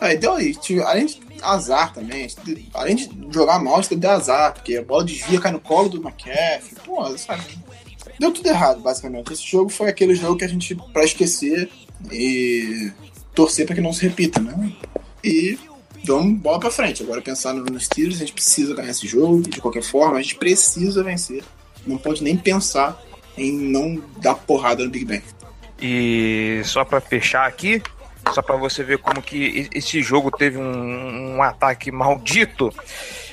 Aí, tive- além de azar também, além de jogar mal, isso deu azar, porque a bola desvia, cai no colo do McCaffrey, pô, sabe? Deu tudo errado, basicamente. Esse jogo foi aquele jogo que a gente, pra esquecer e torcer pra que não se repita, né? E vamos bola pra frente. Agora pensando nos Steelers, a gente precisa ganhar esse jogo, de qualquer forma, a gente precisa vencer. Não pode nem pensar em não dar porrada no Big Ben. E só pra fechar aqui, só pra você ver como que esse jogo teve um, um ataque maldito.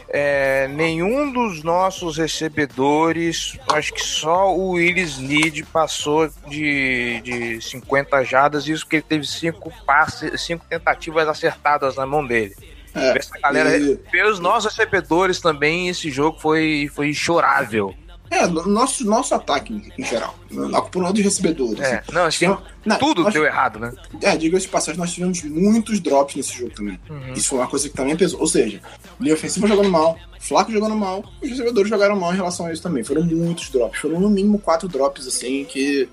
é, nenhum dos nossos recebedores, acho que só o Willis Need passou de, de 50 jardas, isso que ele teve cinco passes, cinco tentativas acertadas na mão dele. É, Essa galera, e- pelos nossos recebedores também, esse jogo foi, foi chorável. É, no- nosso, nosso ataque em geral. Culpa não é dos recebedores. É, assim. não, acho que Tem- não, tudo nós- deu errado, né? É, diga-se de passagem, nós tivemos muitos drops nesse jogo também. Uhum. Isso foi uma coisa que também pesou. Ou seja, linha ofensiva jogando mal, Flaco jogando mal, os recebedores jogaram mal em relação a isso também. Foram muitos drops. Foram no mínimo quatro drops, assim, que.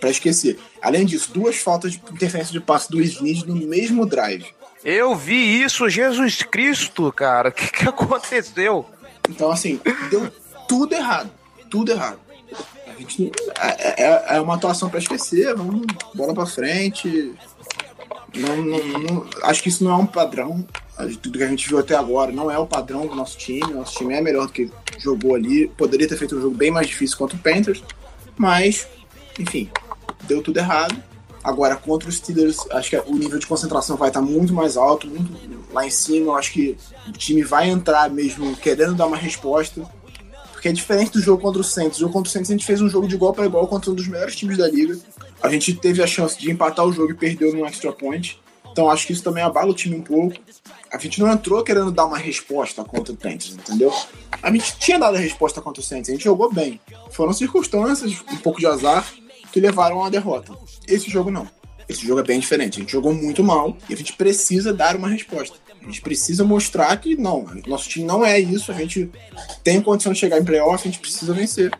pra esquecer. Além disso, duas faltas de interferência de passe do Snead no mesmo drive. Eu vi isso, Jesus Cristo, cara. O que, que aconteceu? Então, assim, deu tudo errado. Tudo errado. A gente, é, é- é uma atuação pra esquecer, vamos bola pra frente. Não, não- não- acho que isso não é um padrão. Tudo que a gente viu até agora não é o padrão do nosso time. Nosso time é melhor do que jogou ali. Poderia ter feito um jogo bem mais difícil contra o Panthers, mas, enfim, deu tudo errado. Agora, contra os Steelers, acho que o nível de concentração vai estar muito mais alto, muito lá em cima. Eu acho que o time vai entrar mesmo querendo dar uma resposta. Porque é diferente do jogo contra o Saints. O jogo contra o Saints a gente fez um jogo de igual para igual contra um dos melhores times da liga. A gente teve a chance de empatar o jogo e perdeu num extra point. Então acho que isso também abala o time um pouco. A gente não entrou querendo dar uma resposta contra o Panthers, entendeu? A gente tinha dado a resposta contra o Saints, a gente jogou bem. Foram circunstâncias, um pouco de azar, que levaram à derrota. Esse jogo não. Esse jogo é bem diferente. A gente jogou muito mal e a gente precisa dar uma resposta. A gente precisa mostrar que não, nosso time não é isso. A gente tem condição de chegar em playoff, a gente precisa vencer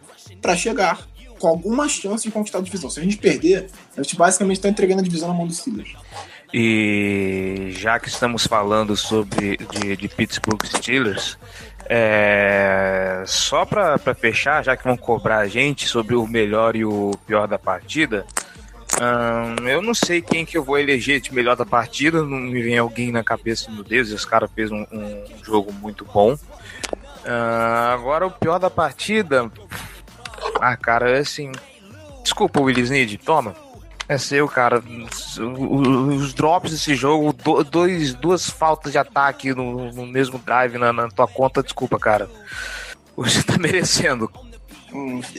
para chegar com alguma chance de conquistar a divisão. Se a gente perder, a gente basicamente está entregando a divisão na mão dos Steelers. E já que estamos falando sobre de, de Pittsburgh Steelers, é, só para fechar, já que vão cobrar a gente sobre o melhor e o pior da partida, eu não sei quem que eu vou eleger de melhor da partida, não me vem alguém na cabeça, meu Deus, esse cara fez um, um jogo muito bom. Ah, agora o pior da partida, ah cara, é assim, desculpa Willis Need, toma. É seu, cara. Os, os drops desse jogo, do- dois, duas faltas de ataque no, no mesmo drive na, na tua conta, desculpa, cara. Você tá (laughs) merecendo.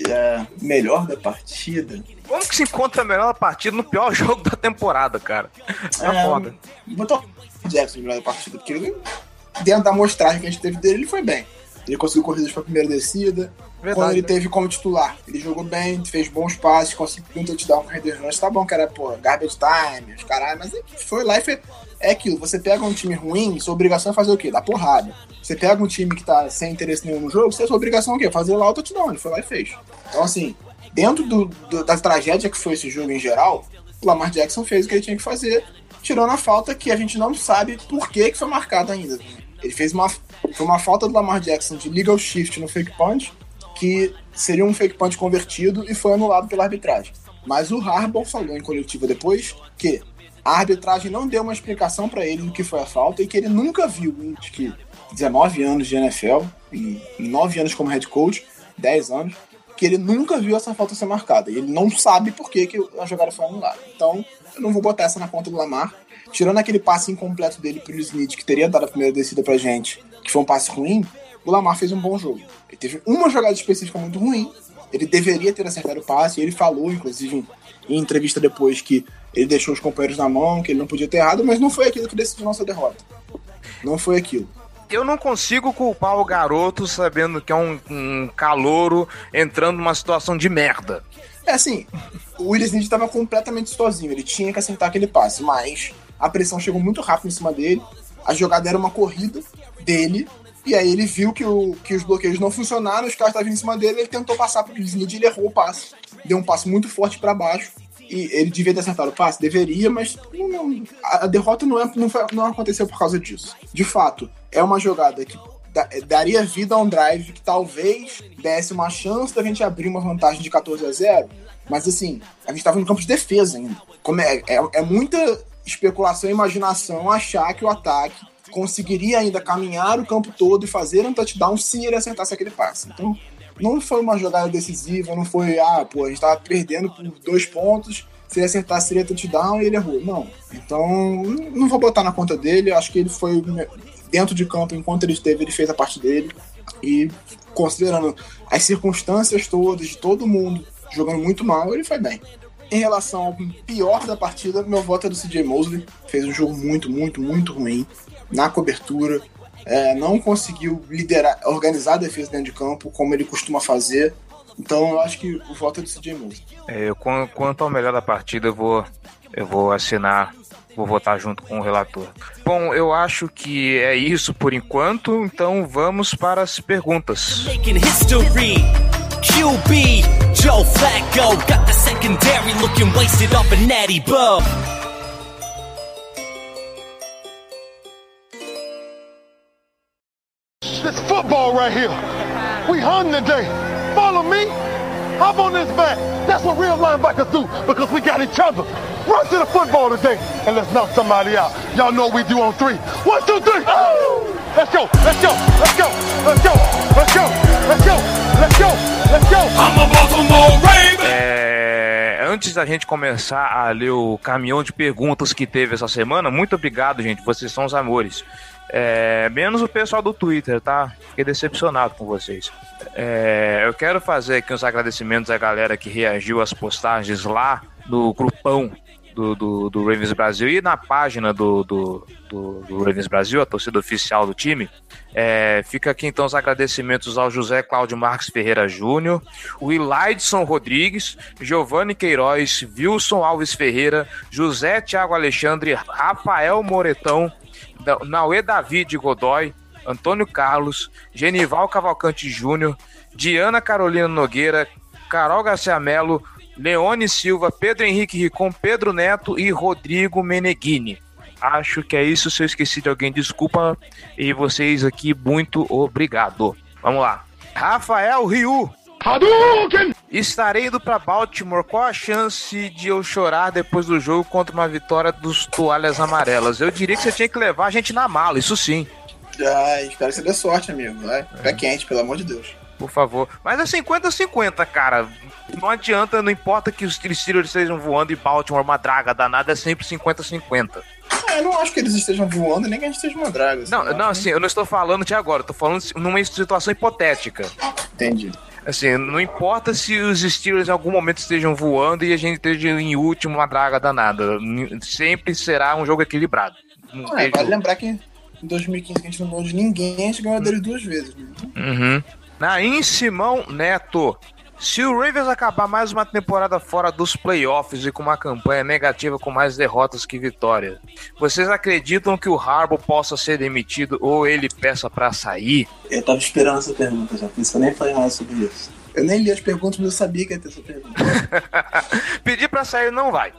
É, melhor da partida. Como que se encontra a melhor partida no pior (laughs) jogo da temporada, cara? É, É, foda. Botou o Jackson melhor da partida, porque ele, dentro da amostragem que a gente teve dele, ele foi bem. Ele conseguiu corridas para primeira descida. Verdade, Quando ele né? teve como titular, ele jogou bem, fez bons passes, conseguiu um touchdown com Raiders Rush. Tá bom que era, pô, garbage time, os caralho, mas ele foi lá e fez. É aquilo, você pega um time ruim, sua obrigação é fazer o quê? Dar porrada. Você pega um time que tá sem interesse nenhum no jogo, sua obrigação é o quê? Fazer lá o touchdown. Ele foi lá e fez. Então, assim, dentro do, do- da tragédia que foi esse jogo em geral, o Lamar Jackson fez o que ele tinha que fazer, tirando a falta que a gente não sabe por que, que foi marcada ainda. Ele fez uma, foi uma falta do Lamar Jackson de legal shift no fake punch, que seria um fake punch convertido e foi anulado pela arbitragem. Mas o Harbaugh falou em coletiva depois que a arbitragem não deu uma explicação para ele do que foi a falta e que ele nunca viu, acho que 19 anos de NFL, e 9 anos como head coach, 10 anos, que ele nunca viu essa falta ser marcada. E ele não sabe por que, que a jogada foi anulada. Então, eu não vou botar essa na conta do Lamar. Tirando aquele passe incompleto dele pro Smith, que teria dado a primeira descida pra gente, que foi um passe ruim, o Lamar fez um bom jogo. Ele teve uma jogada específica muito ruim, ele deveria ter acertado o passe, e ele falou, inclusive, em, entrevista depois, que ele deixou os companheiros na mão, que ele não podia ter errado, mas não foi aquilo que decidiu nossa derrota. Não foi aquilo. Eu não consigo culpar o garoto sabendo que é um, um calouro entrando numa situação de merda. É assim, o Willis Smith estava completamente sozinho, ele tinha que acertar aquele passe, mas a pressão chegou muito rápido em cima dele, a jogada era uma corrida dele, e aí ele viu que, o, que os bloqueios não funcionaram, os caras estavam em cima dele, ele tentou passar pro Willis Smith e ele errou o passe. Deu um passe muito forte para baixo, e ele devia ter acertado o passe? Deveria, mas não- não- a, derrota não, é, não, foi- não aconteceu por causa disso. De fato, é uma jogada que da- daria vida a um drive que talvez desse uma chance da gente abrir uma vantagem de 14 a 0, mas assim, a gente estava no campo de defesa ainda. Como é, é, é muita especulação e imaginação achar que o ataque conseguiria ainda caminhar o campo todo e fazer um touchdown se ele acertasse aquele passe. Então, não foi uma jogada decisiva, não foi, ah, pô, a gente tava perdendo por dois pontos, se ele acertasse seria touchdown e ele errou. Não. Então, não vou botar na conta dele, acho que ele foi dentro de campo, enquanto ele esteve, ele fez a parte dele. E considerando as circunstâncias todas, de todo mundo jogando muito mal, ele foi bem. Em relação ao pior da partida, meu voto é do CJ Mosley. Fez um jogo muito, muito, muito ruim na cobertura. É, não conseguiu liderar, organizar a defesa dentro de campo como ele costuma fazer. Então eu acho que o voto é do CJ Mosley. É, eu, quanto ao melhor da partida, eu vou, eu vou assinar, vou votar junto com o relator. Bom, eu acho que é isso por enquanto, então vamos para as perguntas. QB, Joe Flacco, got the secondary looking wasted off a natty bub. Right here. We hung today. Follow me. Hop on this back. That's what real linebackers do because we got each other. Run to the football today and let's knock somebody out. Y'all know what we do on three. One, two, three. Oh! Let's go. Let's go. Let's go. Let's go. Let's go. Let's go. Let's go. Let's go. I'm a Baltimore Raven. É, antes da gente começar a ler o caminhão de perguntas que teve essa semana, muito obrigado, gente. Vocês são os amores. É, menos o pessoal do Twitter, tá? Fiquei decepcionado com vocês. É, eu quero fazer aqui uns agradecimentos à galera que reagiu às postagens lá no grupão do, do, do Ravens Brasil e na página do, do, do, do Ravens Brasil, a torcida oficial do time. É, fica aqui então os agradecimentos ao José Cláudio Marques Ferreira Júnior, o Ilaidson Rodrigues, Giovanni Queiroz, Wilson Alves Ferreira, José Tiago Alexandre, Rafael Moretão, Nauê David Godoy, Antônio Carlos, Genival Cavalcante Júnior, Diana Carolina Nogueira, Carol Garcia Melo, Leone Silva, Pedro Henrique Ricom, Pedro Neto e Rodrigo Meneghini. Acho que é isso. Se eu esqueci de alguém, desculpa. E vocês aqui, muito obrigado. Vamos lá. Rafael Riu. Hadouken! Estarei indo para Baltimore. Qual a chance de eu chorar depois do jogo contra uma vitória dos toalhas amarelas? Eu diria que você tinha que levar a gente na mala, isso sim. Ah, espero que você dê sorte, amigo. Vai, fica é. quente, pelo amor de Deus. Por favor. Mas é 50-50, cara. Não adianta, não importa que os Steelers estejam voando e Baltimore uma draga danada, é sempre 50-50. É, eu não acho que eles estejam voando nem que a gente esteja uma draga. Assim, não, não, assim, eu não estou falando de agora, eu tô falando numa situação hipotética. Entendi. Assim, não importa se os Steelers em algum momento estejam voando e a gente esteja em último uma draga danada. Sempre será um jogo equilibrado. é, vale lembrar que em 2015 que a gente não ganhou de ninguém, a gente ganhou dele duas vezes. Né? Uhum. Naim Simão Neto. Se o Ravens acabar mais uma temporada fora dos playoffs e com uma campanha negativa com mais derrotas que vitórias, vocês acreditam que o Harbour possa ser demitido ou ele peça para sair? Eu tava esperando essa pergunta já, por isso eu nem falei mais sobre isso. Eu nem li as perguntas, mas eu sabia que ia ter essa pergunta. (laughs) Pedir para sair não vai.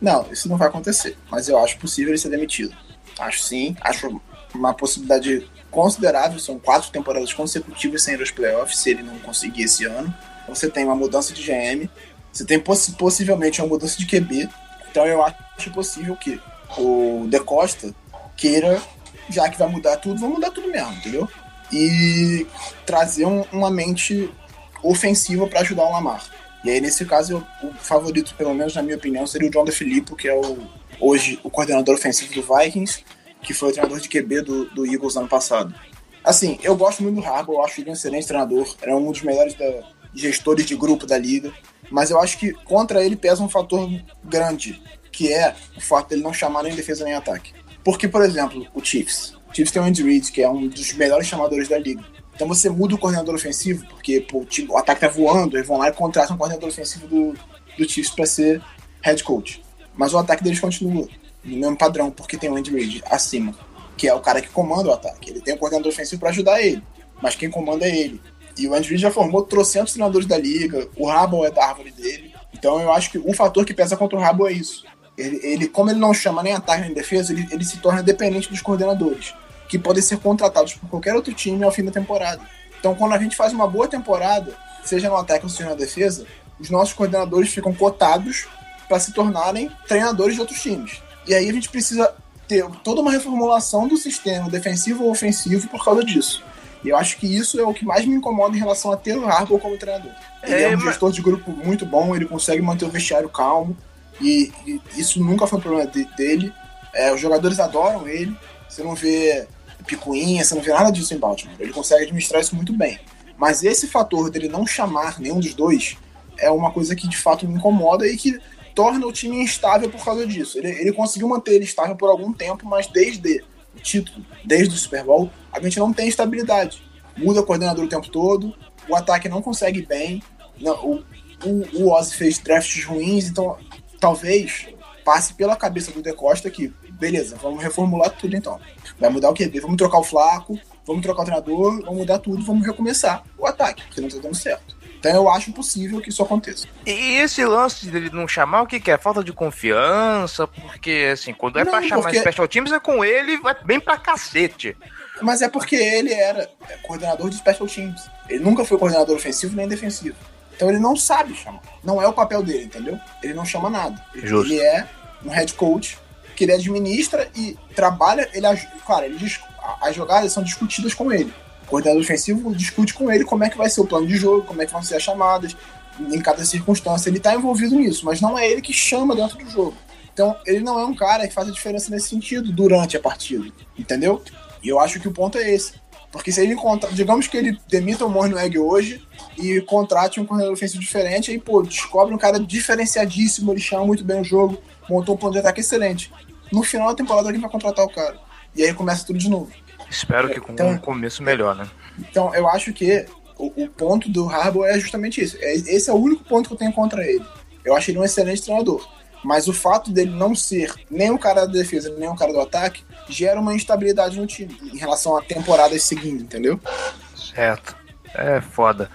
Não, isso não vai acontecer, mas eu acho possível ele ser demitido. Acho sim, acho uma possibilidade considerável, são quatro temporadas consecutivas sem ir aos playoffs, se ele não conseguir esse ano você tem uma mudança de GM, você tem poss possivelmente uma mudança de QB. Então eu acho possível que o De Costa queira, já que vai mudar tudo, vai mudar tudo mesmo, entendeu? E trazer um, uma mente ofensiva para ajudar o Lamar. E aí, nesse caso, eu, o favorito, pelo menos na minha opinião, seria o John DeFilippo, que é o, hoje o coordenador ofensivo do Vikings, que foi o treinador de QB do, do Eagles ano passado. Assim, eu gosto muito do Harbaugh, eu acho ele um excelente treinador, é um dos melhores da, gestores de grupo da liga. Mas eu acho que contra ele pesa um fator grande, que é o fato dele não chamar nem defesa nem ataque. Porque, por exemplo, o Chiefs. O Chiefs tem o Andy Reid, que é um dos melhores chamadores da liga. Então você muda o coordenador ofensivo, porque pô, o, time, o, ataque tá voando, eles vão lá e contratam um coordenador ofensivo do, do Chiefs para ser head coach. Mas o ataque deles continua no mesmo padrão, porque tem o Andy Reid acima, que é o cara que comanda o ataque. Ele tem um coordenador ofensivo para ajudar ele, mas quem comanda é ele. E o Andy Reid já formou trocentos treinadores da liga, o Rabo é da árvore dele. Então eu acho que um fator que pesa contra o Rabo é isso. Ele, ele, como ele não chama nem ataque nem defesa, ele, ele se torna dependente dos coordenadores, que podem ser contratados por qualquer outro time ao fim da temporada. Então quando a gente faz uma boa temporada, seja no ataque ou seja na defesa, os nossos coordenadores ficam cotados para se tornarem treinadores de outros times. E aí a gente precisa ter toda uma reformulação do sistema defensivo ou ofensivo por causa disso. E eu acho que isso é o que mais me incomoda em relação a ter o Harbaugh como treinador. Ele é, é um mas... gestor de grupo muito bom, ele consegue manter o vestiário calmo, e, e isso nunca foi um problema de, dele. É, os jogadores adoram ele, você não vê picuinha, você não vê nada disso em Baltimore. Ele consegue administrar isso muito bem. Mas esse fator dele não chamar nenhum dos dois é uma coisa que de fato me incomoda e que torna o time instável por causa disso. Ele, ele conseguiu manter ele estável por algum tempo, mas desde título desde o Super Bowl, a gente não tem estabilidade. Muda o coordenador o tempo todo, o ataque não consegue bem, não, o, o, o Ozzy fez drafts ruins, então talvez passe pela cabeça do De Costa que, beleza, vamos reformular tudo então. Vai mudar o QB, vamos trocar o Flaco, vamos trocar o treinador, vamos mudar tudo, vamos recomeçar o ataque, porque não tá dando certo. Então eu acho possível que isso aconteça. E esse lance dele não chamar, o que, que é? Falta de confiança? Porque, assim, quando é Não, pra chamar porque- special teams, é com ele, vai bem pra cacete. Mas é porque ele era coordenador de special teams. Ele nunca foi coordenador ofensivo nem defensivo. Então ele não sabe chamar. Não é o papel dele, entendeu? Ele não chama nada. Justo. Ele é um head coach que ele administra e trabalha. Ele, claro, ele, as jogadas são discutidas com ele. Coordenador ofensivo discute com ele como é que vai ser o plano de jogo, como é que vão ser as chamadas, em cada circunstância. Ele está envolvido nisso, mas não é ele que chama dentro do jogo. Então, ele não é um cara que faz a diferença nesse sentido durante a partida, entendeu? E eu acho que o ponto é esse. Porque se ele encontra, digamos que ele demita o Mornweg hoje e contrate um coordenador ofensivo diferente, aí, pô, descobre um cara diferenciadíssimo, ele chama muito bem o jogo, montou um plano de ataque excelente. No final da temporada, alguém vai contratar o cara. E aí começa tudo de novo. Espero que com Então- um começo melhor, né? Então, eu acho que o, o ponto do Harbaugh é justamente isso. É- esse é o único ponto que eu tenho contra ele. Eu acho ele um excelente treinador. Mas o fato dele não ser nem o cara da defesa, nem o cara do ataque, gera uma instabilidade no time em relação a temporadas seguindo, entendeu? Certo. É foda.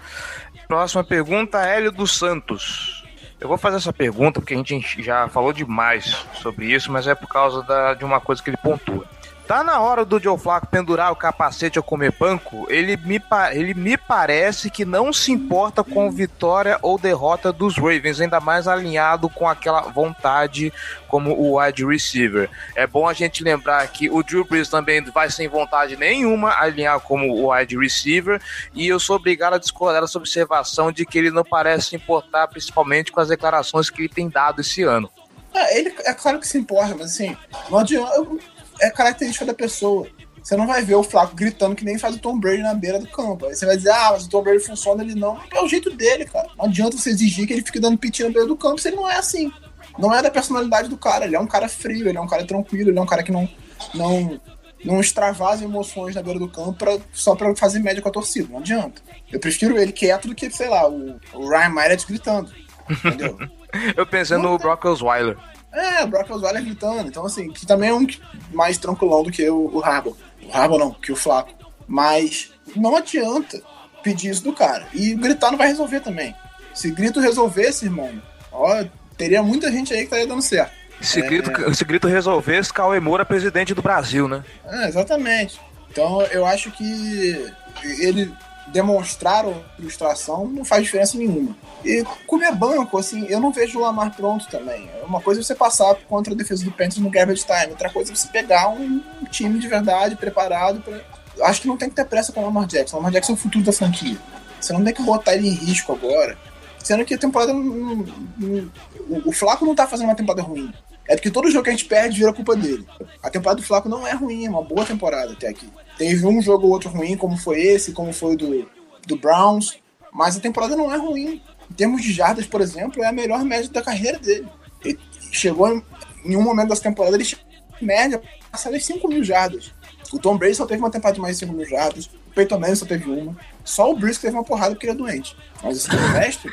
Próxima pergunta, Hélio dos Santos. Eu vou fazer essa pergunta porque a gente já falou demais sobre isso, mas é por causa da- de uma coisa que ele pontua. Tá na hora do Joe Flacco pendurar o capacete a comer banco? Ele me, ele me parece que não se importa com vitória ou derrota dos Ravens, ainda mais alinhado com aquela vontade como o wide receiver. É bom a gente lembrar que o Drew Brees também vai sem vontade nenhuma alinhar como o wide receiver, e eu sou obrigado a discordar dessa observação de que ele não parece se importar, principalmente com as declarações que ele tem dado esse ano. É, ele é claro que se importa, mas assim, não adianta. eu- É característica da pessoa. Você não vai ver o Flaco gritando que nem faz o Tom Brady na beira do campo. Aí você vai dizer, ah, mas o Tom Brady funciona, ele não. É o jeito dele, cara. Não adianta você exigir que ele fique dando piti na beira do campo se ele não é assim. Não é da personalidade do cara. Ele é um cara frio, ele é um cara tranquilo, ele é um cara que não. não não extravasa emoções na beira do campo pra, só pra fazer média com a torcida. Não adianta. Eu prefiro ele quieto do que, sei lá, o, o Ryan Meyers gritando. Entendeu? (laughs) Eu pensei no Brock Osweiler. É, o Brock Osweiler gritando. Então, assim, que também é um mais tranquilão do que o, o Harbour. O Harbour não, que o Flaco. Mas não adianta pedir isso do cara. E gritar não vai resolver também. Se grito resolvesse, irmão, ó, teria muita gente aí que estaria dando certo. Se, É. grito, se grito resolvesse, Cauê Moura presidente do Brasil, né? É, exatamente. Então eu acho que ele demonstrar a frustração não faz diferença nenhuma. E comer banco, assim, eu não vejo o Lamar pronto também. É Uma coisa é você passar contra a defesa do Panthers no garbage time, outra coisa é você pegar um time de verdade preparado para. Acho que não tem que ter pressa com o Lamar Jackson. O Lamar Jackson é o futuro da franquia. Você não tem que botar ele em risco agora. Sendo que a temporada. o- Flaco não tá fazendo uma temporada ruim. É porque todo jogo que a gente perde vira culpa dele. A temporada do Flaco não é ruim, é uma boa temporada até aqui. Teve um jogo ou outro ruim, como foi esse, como foi o do, do Browns, mas a temporada não é ruim. Em termos de jardas, por exemplo, é a melhor média da carreira dele. Ele chegou em, um momento dessa temporada, ele chegou em média, passar das 5 mil jardas. O Tom Brady só teve uma temporada de mais de 5 mil jardas, o Peyton Manning só teve uma. Só o que teve uma porrada porque ele é doente. Mas assim, (laughs) o resto,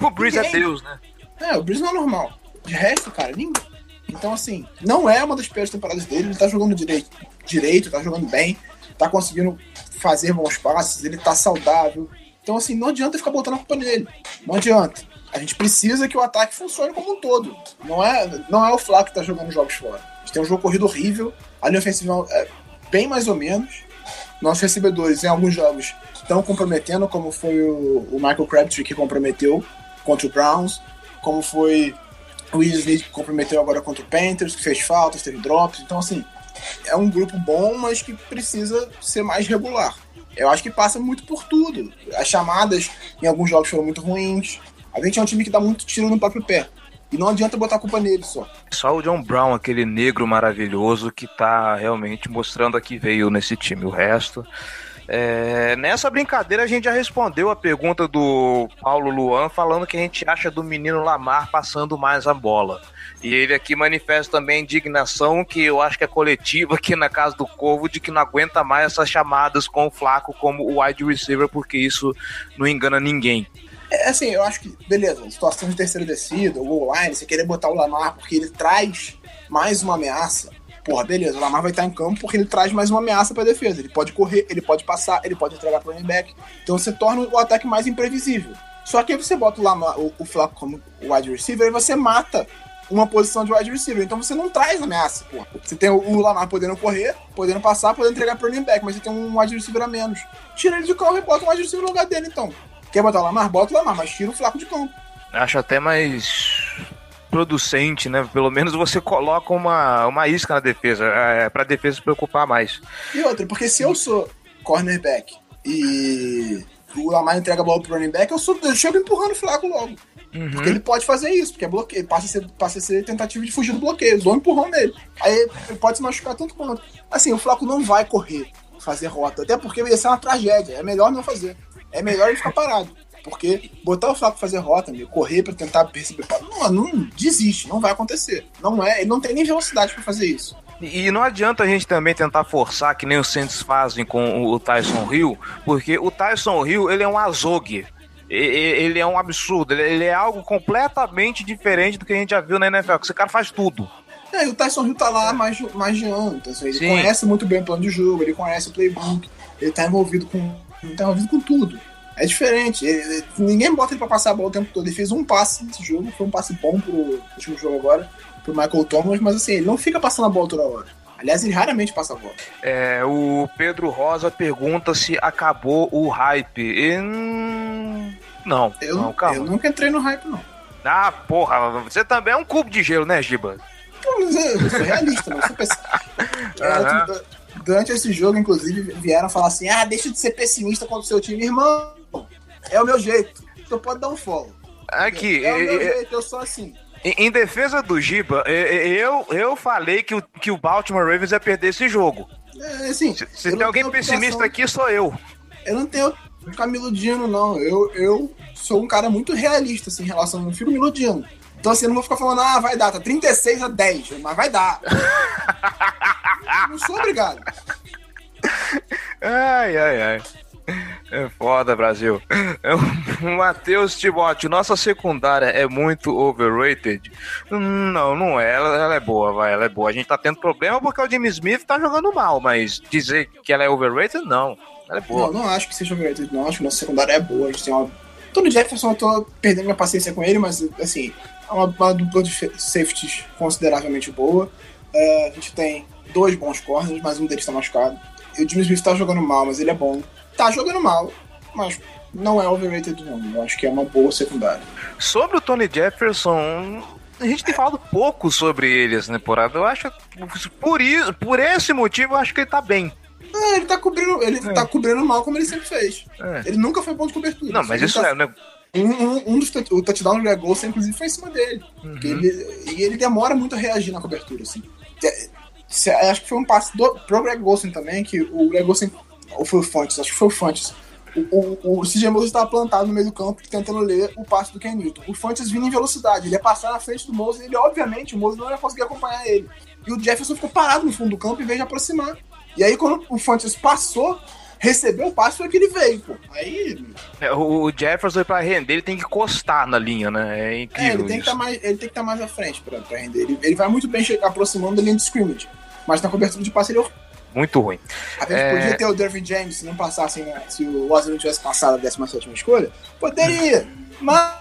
O Breeze é. Deus, né? é, o Breeze não é normal. De resto, cara, ninguém. Então, assim, não é uma das piores temporadas dele. Ele tá jogando direito, direito, tá jogando bem, tá conseguindo fazer bons passes, ele tá saudável. Então, assim, não adianta ficar botando a culpa nele. Não adianta. A gente precisa que o ataque funcione como um todo. Não é, não é o Flaco que tá jogando jogos fora. A gente tem um jogo corrido horrível, a linha ofensiva é bem mais ou menos. Nossos recebedores, em alguns jogos, estão comprometendo, como foi o, o Michael Crabtree que comprometeu contra o Browns, como foi o Will que comprometeu agora contra o Panthers, que fez faltas, teve drops. Então, assim, é um grupo bom, mas que precisa ser mais regular. Eu acho que passa muito por tudo. As chamadas em alguns jogos foram muito ruins. A gente é um time que dá muito tiro no próprio pé. E não adianta botar a culpa nele só. Só o John Brown, aquele negro maravilhoso que tá realmente mostrando a que veio nesse time. O resto. É, nessa brincadeira a gente já respondeu a pergunta do Paulo Luan falando que a gente acha do menino Lamar passando mais a bola. E ele aqui manifesta também a indignação, que eu acho que é coletiva aqui na casa do Corvo, de que não aguenta mais essas chamadas com o Flaco como o wide receiver, porque isso não engana ninguém. É assim, eu acho que, beleza, situação de terceira descida, o line, você querer botar o Lamar porque ele traz mais uma ameaça. Porra, beleza, o Lamar vai estar em campo porque ele traz mais uma ameaça pra defesa. Ele pode correr, ele pode passar, ele pode entregar pro running back. Então você torna o ataque mais imprevisível. Só que aí você bota o, Lamar, o, o Flaco como wide receiver e você mata uma posição de wide receiver. Então você não traz ameaça, pô. Você tem o, Lamar podendo correr, podendo passar, podendo entregar pro running back, mas você tem um wide receiver a menos. Tira ele de campo e bota um wide receiver no lugar dele, então. Quer botar o Lamar? Bota o Lamar, mas tira o Flaco de campo. Acho até mais producente, né? Pelo menos você coloca uma, uma isca na defesa, é, pra defesa se preocupar mais. E outra, porque se eu sou cornerback e o Lamar entrega a bola pro running back, eu, sou, eu chego empurrando o Flaco logo. Uhum. Porque ele pode fazer isso, porque é bloqueio, passa a ser, passa a ser tentativa de fugir do bloqueio, dou um empurrão nele. Aí ele pode se machucar tanto quanto. Assim, o Flaco não vai correr, fazer rota, até porque ia ser uma tragédia, é melhor não fazer. É melhor ele ficar parado. Porque botar o Flaco fazer rota, meu, correr pra tentar perceber. Não, não desiste, não vai acontecer. Não é, ele não tem nem velocidade pra fazer isso. E não adianta a gente também tentar forçar que nem os Saints fazem com o Tyson Hill, porque o Tyson Hill, ele é um azogue. Ele é um absurdo, ele- é algo completamente diferente do que a gente já viu na NFL, que esse cara faz tudo. É, e o Tyson Hill tá lá mais, de- mais de ano. Então, ele Sim. conhece muito bem o plano de jogo, ele conhece o playbook, ele tá envolvido com. Ele tá envolvido com tudo. É diferente. ele- ninguém bota ele pra passar a bola o tempo todo. Ele fez um passe nesse jogo, foi um passe bom pro último jogo agora, pro Michael Thomas, mas assim, ele não fica passando a bola toda hora. Aliás, ele raramente passa a bola. É, o Pedro Rosa pergunta se acabou o hype. E, hum, não, Eu, não, calma. eu nunca entrei no hype, não. Ah, porra, você também é um cubo de gelo, né, Giba? Eu, sou realista, não sou pessimista. (laughs) Aham. Durante esse jogo, inclusive, vieram falar assim: ah, deixa de ser pessimista contra o seu time. Irmão, é o meu jeito. Então pode dar um follow. Aqui, É o meu e- e- jeito, eu sou assim. Em, em defesa do Giba, eu, eu falei que o, que o Baltimore Ravens ia perder esse jogo. É, assim, Se, se tem alguém pessimista aqui, sou eu. Eu não tenho que ficar me iludindo, não. Eu, eu sou um cara muito realista, assim, em relação. Não fico me iludindo. Então, assim, eu não vou ficar falando, ah, vai dar, tá 36 a 10, mas vai dar. (laughs) Não sou obrigado. Ai, ai, ai. É foda, Brasil. É (laughs) o Matheus Timóteo, nossa secundária é muito overrated? Não, não é. Ela, ela é boa, vai, ela é boa. A gente tá tendo problema porque o Jimmy Smith tá jogando mal, mas dizer que ela é overrated, não. Ela é boa. Não, não acho que seja overrated, não. Acho que nossa secundária é boa. A gente tem uma. Tony Jefferson, eu tô perdendo minha paciência com ele, mas, assim, é uma, uma dupla de fe- safeties consideravelmente boa. É, a gente tem dois bons corners, mas um deles tá machucado. E o Jimmy Smith tá jogando mal, mas ele é bom. Tá jogando mal, mas não é overrated, não. Eu acho que é uma boa secundária. Sobre o Tony Jefferson, a gente tem falado pouco sobre ele essa temporada. Eu acho por isso, por esse motivo, eu acho que ele tá bem. É, ele tá cobrindo, ele tá cobrindo mal como ele sempre fez. É. Ele nunca foi bom de cobertura. Não, mas isso tá- é, né? Um, um, um dos o touchdown do Greg Olsen, inclusive, foi em cima dele. Uhum. Ele, e ele demora muito a reagir na cobertura, assim. É, acho que foi um passe do, pro Greg Olsen também, que o Greg Olsen, ou foi o Fontes, acho que foi o Fontes. O, o, o CJ Moses estava plantado no meio do campo tentando ler o passe do Ken Newton. O Fontes vinha em velocidade, ele ia passar na frente do Moses e ele, obviamente, o Moses não ia conseguir acompanhar ele. E o Jefferson ficou parado no fundo do campo em vez de aproximar. E aí, quando o Fontes passou, recebeu o passe, foi que ele veio, pô. Aí, É, O Jefferson, pra render, ele tem que encostar na linha, né? É É, incrível ele tem, que tá mais, ele tem que estar mais à frente pra render. Ele, ele vai muito bem aproximando da linha de scrimmage. Mas na cobertura de passe ele é. Muito ruim. A gente É. podia ter o Dervin James se não passasse, né, se o Ozzy não tivesse passado a 17 escolha. Poderia. mas.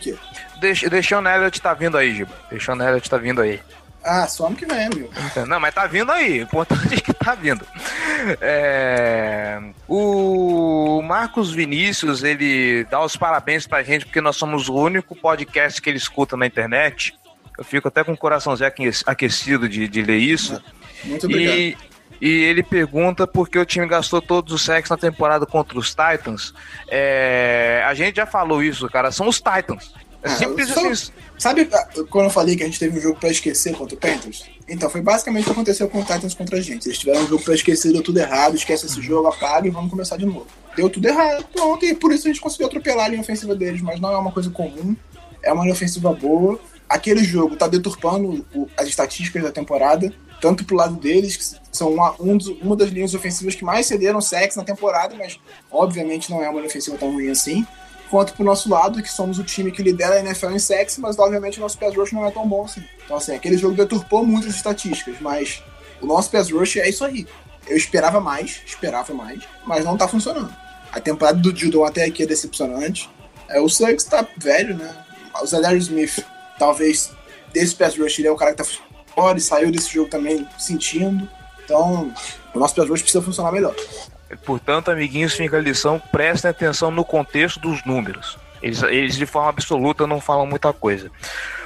quê? Deixa, Deixando Elliott tá vindo aí, Giba. Deixando Elliott tá vindo aí. Ah, só ano que vem, meu. Não, mas tá vindo aí. O importante é que tá vindo. É, O Marcos Vinícius, ele dá os parabéns pra gente, porque nós somos o único podcast que ele escuta na internet. Eu fico até com o coraçãozinho aque- aquecido de, de ler isso. Muito obrigado. E, e ele pergunta por que o time gastou todos os sacks na temporada contra os Titans. É, a gente já falou isso, cara. São os Titans. É Ah, simples só- assim. Sabe ah, quando eu falei que a gente teve um jogo pra esquecer contra o Panthers? Então, foi basicamente o que aconteceu com o Titans contra a gente. Eles tiveram um jogo pra esquecer, deu tudo errado, esquece esse jogo, apaga e vamos começar de novo. Deu tudo errado, pronto, e por isso a gente conseguiu atropelar a linha ofensiva deles, mas não é uma coisa comum, é uma linha ofensiva boa. aquele jogo tá deturpando as estatísticas da temporada, tanto pro lado deles, que são uma, um dos, uma das linhas ofensivas que mais cederam sacks na temporada, mas obviamente não é uma ofensiva tão ruim assim, quanto pro nosso lado, que somos o time que lidera a NFL em sacks, mas obviamente o nosso pass rush não é tão bom assim. Então assim, aquele jogo deturpou muitas estatísticas, mas o nosso pass rush é isso aí. Eu esperava mais, esperava mais, mas não tá funcionando. A temporada do Judon até aqui é decepcionante. É, o Suggs tá velho, né? O Zadarius Smith, talvez, desse pass rush, ele é o cara que tá fora e saiu desse jogo também sentindo. Então, o nosso rush precisa funcionar melhor. Portanto, amiguinhos, fica a lição, prestem atenção no contexto dos números. Eles, eles, de forma absoluta não falam muita coisa.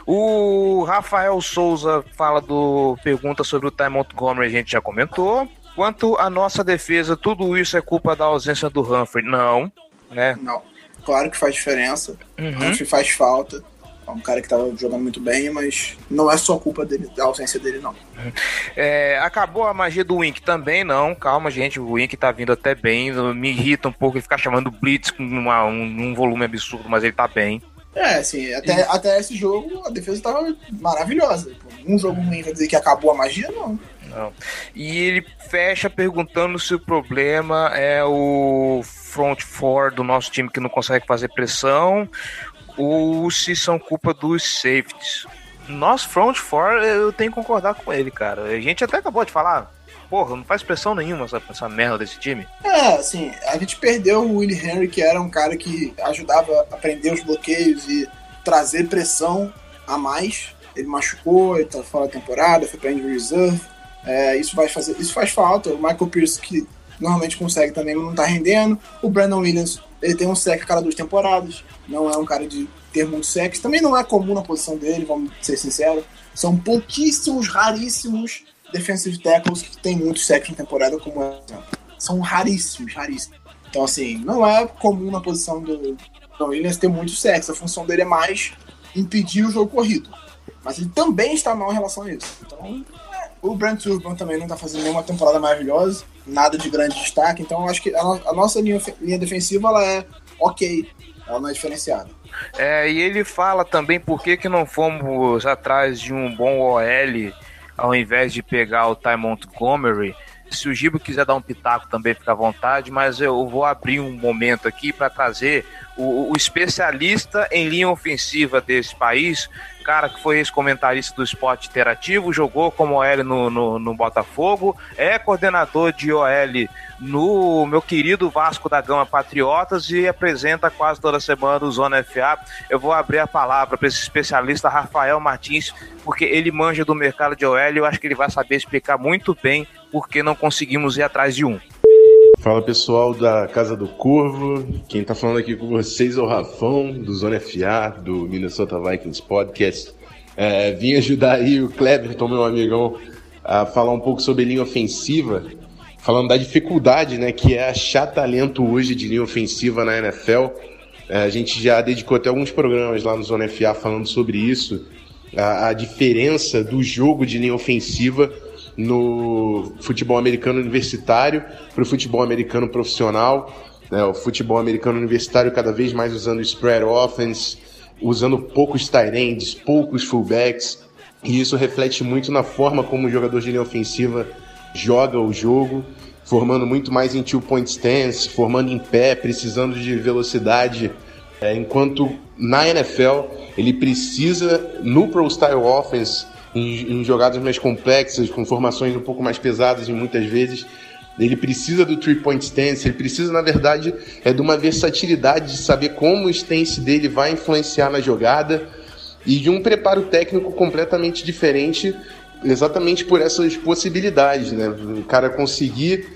O Rafael Souza fala do pergunta sobre o Ty Montgomery, a gente já comentou. Quanto à nossa defesa, tudo isso é culpa da ausência do Humphrey? Não, né? Não. Claro que faz diferença. Uhum. Humphrey faz falta. É um cara que estava jogando muito bem, mas não é só culpa dele, da ausência dele, não. É, acabou a magia do Wink também, não. Calma, gente. O Wink tá vindo até bem. Me irrita um pouco ele ficar chamando Blitz com uma, um, um, volume absurdo, mas ele tá bem. É, assim, até, até esse jogo a defesa tava maravilhosa. Um jogo ruim quer dizer que acabou a magia, não. Não. E ele fecha perguntando se o problema é o front four do nosso time que não consegue fazer pressão ou se são culpa dos safeties. Nosso front four, eu tenho que concordar com ele, cara. A gente até acabou de falar, porra, não faz pressão nenhuma essa, essa merda desse time. É, assim, a gente perdeu o Willie Henry, que era um cara que ajudava a prender os bloqueios e trazer pressão a mais. Ele machucou, ele tá fora da temporada, foi pra injury reserve. É, isso vai fazer, isso faz falta. O Michael Pierce que normalmente consegue também não tá rendendo. O Brandon Williams ele tem um sec a cada duas temporadas. Não é um cara de ter muito sec. Também não é comum na posição dele, vamos ser sinceros. São pouquíssimos, raríssimos defensive tackles que tem muitos sacks na temporada, como é. São raríssimos, raríssimos. Então, assim, não é comum na posição do Brandon Williams ter muitos sacks. A função dele é mais impedir o jogo corrido. Mas ele também está mal em relação a isso. Então, o Brent Urban também não está fazendo nenhuma temporada maravilhosa, nada de grande destaque, então acho que a, a nossa linha, linha, defensiva ela é ok, ela não é diferenciada. É, e ele fala também por que, que não fomos atrás de um bom OL ao invés de pegar o Ty Montgomery. Se o Gibo quiser dar um pitaco também, fica à vontade, mas eu vou abrir um momento aqui para trazer o, o, especialista em linha ofensiva desse país, cara que foi ex-comentarista do esporte interativo, jogou como OL no, no, no, Botafogo, é coordenador de OL no meu querido Vasco da Gama Patriotas e apresenta quase toda semana o Zona FA. Eu vou abrir a palavra para esse especialista Rafael Martins, porque ele manja do mercado de OL e eu acho que ele vai saber explicar muito bem por que não conseguimos ir atrás de um. Fala pessoal da Casa do Corvo, quem tá falando aqui com vocês é o Rafão, do Zona FA, do Minnesota Vikings Podcast. É, vim ajudar aí o Cleverton, meu amigão, a falar um pouco sobre linha ofensiva, falando da dificuldade né, que é achar talento hoje de linha ofensiva na NFL. É, a gente já dedicou até alguns programas lá no Zona FA falando sobre isso, a, a diferença do jogo de linha ofensiva no futebol americano universitário para o futebol americano profissional. Né? O futebol americano universitário cada vez mais usando spread offense, usando poucos tight ends, poucos fullbacks, e isso reflete muito na forma como o jogador de linha ofensiva joga o jogo, formando muito mais em two-point stance, formando em pé, precisando de velocidade, é, enquanto na NFL ele precisa, no Pro Style Offense, em, em jogadas mais complexas, com formações um pouco mais pesadas e muitas vezes. Ele precisa do three-point stance, ele precisa, na verdade, é de uma versatilidade de saber como o stance dele vai influenciar na jogada e de um preparo técnico completamente diferente, exatamente por essas possibilidades, né? O cara conseguir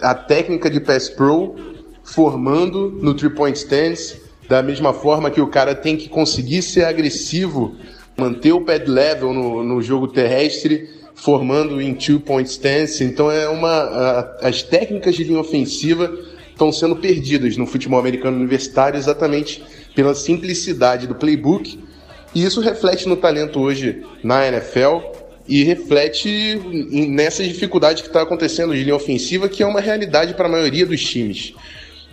a técnica de pass pro formando no three-point stance, da mesma forma que o cara tem que conseguir ser agressivo manter o pad level no, no jogo terrestre, formando em two-point stance. Então é uma a, as técnicas de linha ofensiva estão sendo perdidas no futebol americano universitário exatamente pela simplicidade do playbook. E isso reflete no talento hoje na NFL e reflete nessa dificuldade que está acontecendo de linha ofensiva, que é uma realidade para a maioria dos times.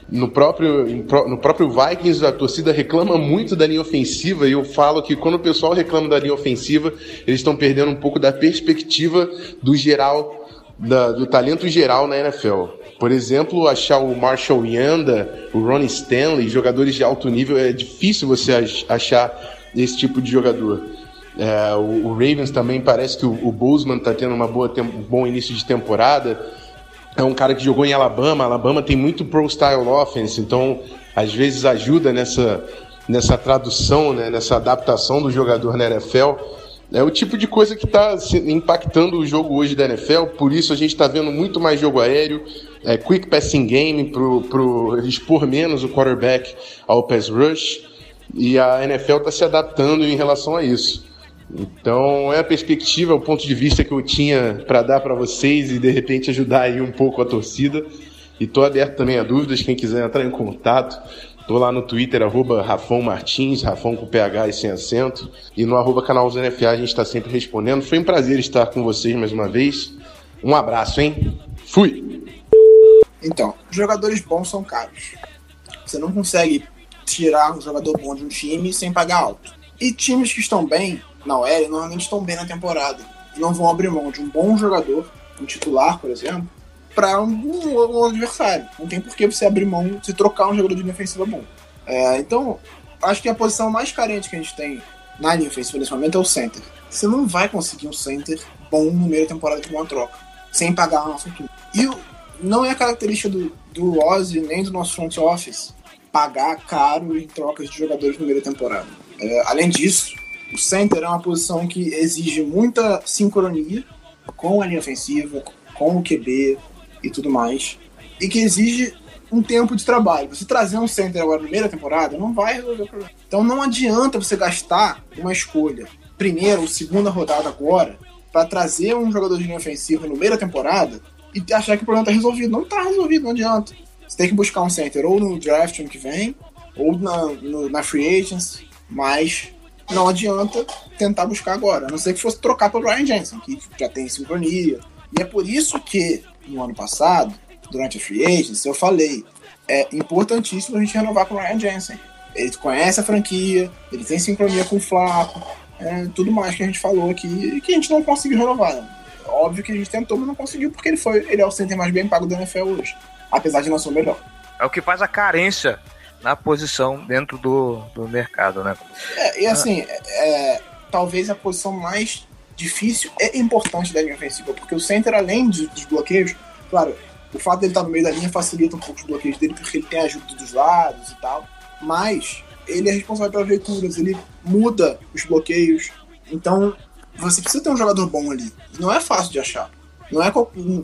No próprio, no próprio Vikings, a torcida reclama muito da linha ofensiva, e eu falo que quando o pessoal reclama da linha ofensiva, eles estão perdendo um pouco da perspectiva do geral, da, do talento geral na NFL. Por exemplo, achar o Marshall Yanda, o Ronnie Stanley, jogadores de alto nível, é difícil você achar esse tipo de jogador. É, o, o, Ravens também parece que o, o Bozeman está tendo uma boa um bom início de temporada. É um cara que jogou em Alabama. Alabama tem muito pro style offense, então às vezes ajuda nessa, nessa tradução, né, nessa adaptação do jogador na NFL. É o tipo de coisa que está impactando o jogo hoje da NFL, por isso a gente está vendo muito mais jogo aéreo, é, quick passing game, para expor menos o quarterback ao pass rush, e a NFL está se adaptando em relação a isso. Então é a perspectiva, é o ponto de vista que eu tinha para dar para vocês e de repente ajudar aí um pouco a torcida. E estou aberto também a dúvidas, quem quiser entrar em contato, Tô lá no Twitter, arroba Rafão Martins, Rafão com PH e sem acento. E no arroba canal NFA a gente está sempre respondendo. Foi um prazer estar com vocês mais uma vez. Um abraço, hein? Fui! Então, jogadores bons são caros. Você não consegue tirar um jogador bom de um time sem pagar alto. E times que estão bem na OL normalmente estão bem na temporada. E não vão abrir mão de um bom jogador, um titular, por exemplo, para um, um, adversário. Não tem por que você abrir mão, se trocar um jogador de linha ofensiva bom. É, então, acho que a posição mais carente que a gente tem na linha ofensiva nesse momento é o center. Você não vai conseguir um center bom no meio da temporada com uma troca, sem pagar uma fortuna. E não é característica do, do Ozzy nem do nosso front office pagar caro em trocas de jogadores no meio da temporada. É, além disso, o center é uma posição que exige muita sincronia com a linha ofensiva, com o QB, e tudo mais, e que exige um tempo de trabalho. Você trazer um center agora na primeira temporada não vai resolver o problema. Então não adianta você gastar uma escolha, primeira ou segunda rodada agora, para trazer um jogador de linha ofensiva no meio da temporada e achar que o problema está resolvido. Não está resolvido, não adianta. Você tem que buscar um center ou no draft ano que vem, ou na, no, na free agents, mas não adianta tentar buscar agora. A não ser que fosse trocar pelo Ryan Jensen, que já tem sincronia. E é por isso que no ano passado, durante a Free Agency, eu falei, é importantíssimo a gente renovar com o Ryan Jensen. Ele conhece a franquia, ele tem sincronia com o Flaco, é, tudo mais que a gente falou aqui, que a gente não conseguiu renovar. Óbvio que a gente tentou, mas não conseguiu, porque ele foi ele é o center mais bem pago da NFL hoje, apesar de não ser o melhor. É o que faz a carência na posição dentro do, do mercado, né? É, e assim, é, talvez a posição mais difícil e importante da linha ofensiva, porque o center, além de, dos bloqueios, claro, o fato dele estar no meio da linha facilita um pouco os bloqueios dele, porque ele tem ajuda dos lados e tal, mas ele é responsável pelas leituras, ele muda os bloqueios, então você precisa ter um jogador bom ali. Não é fácil de achar. Não é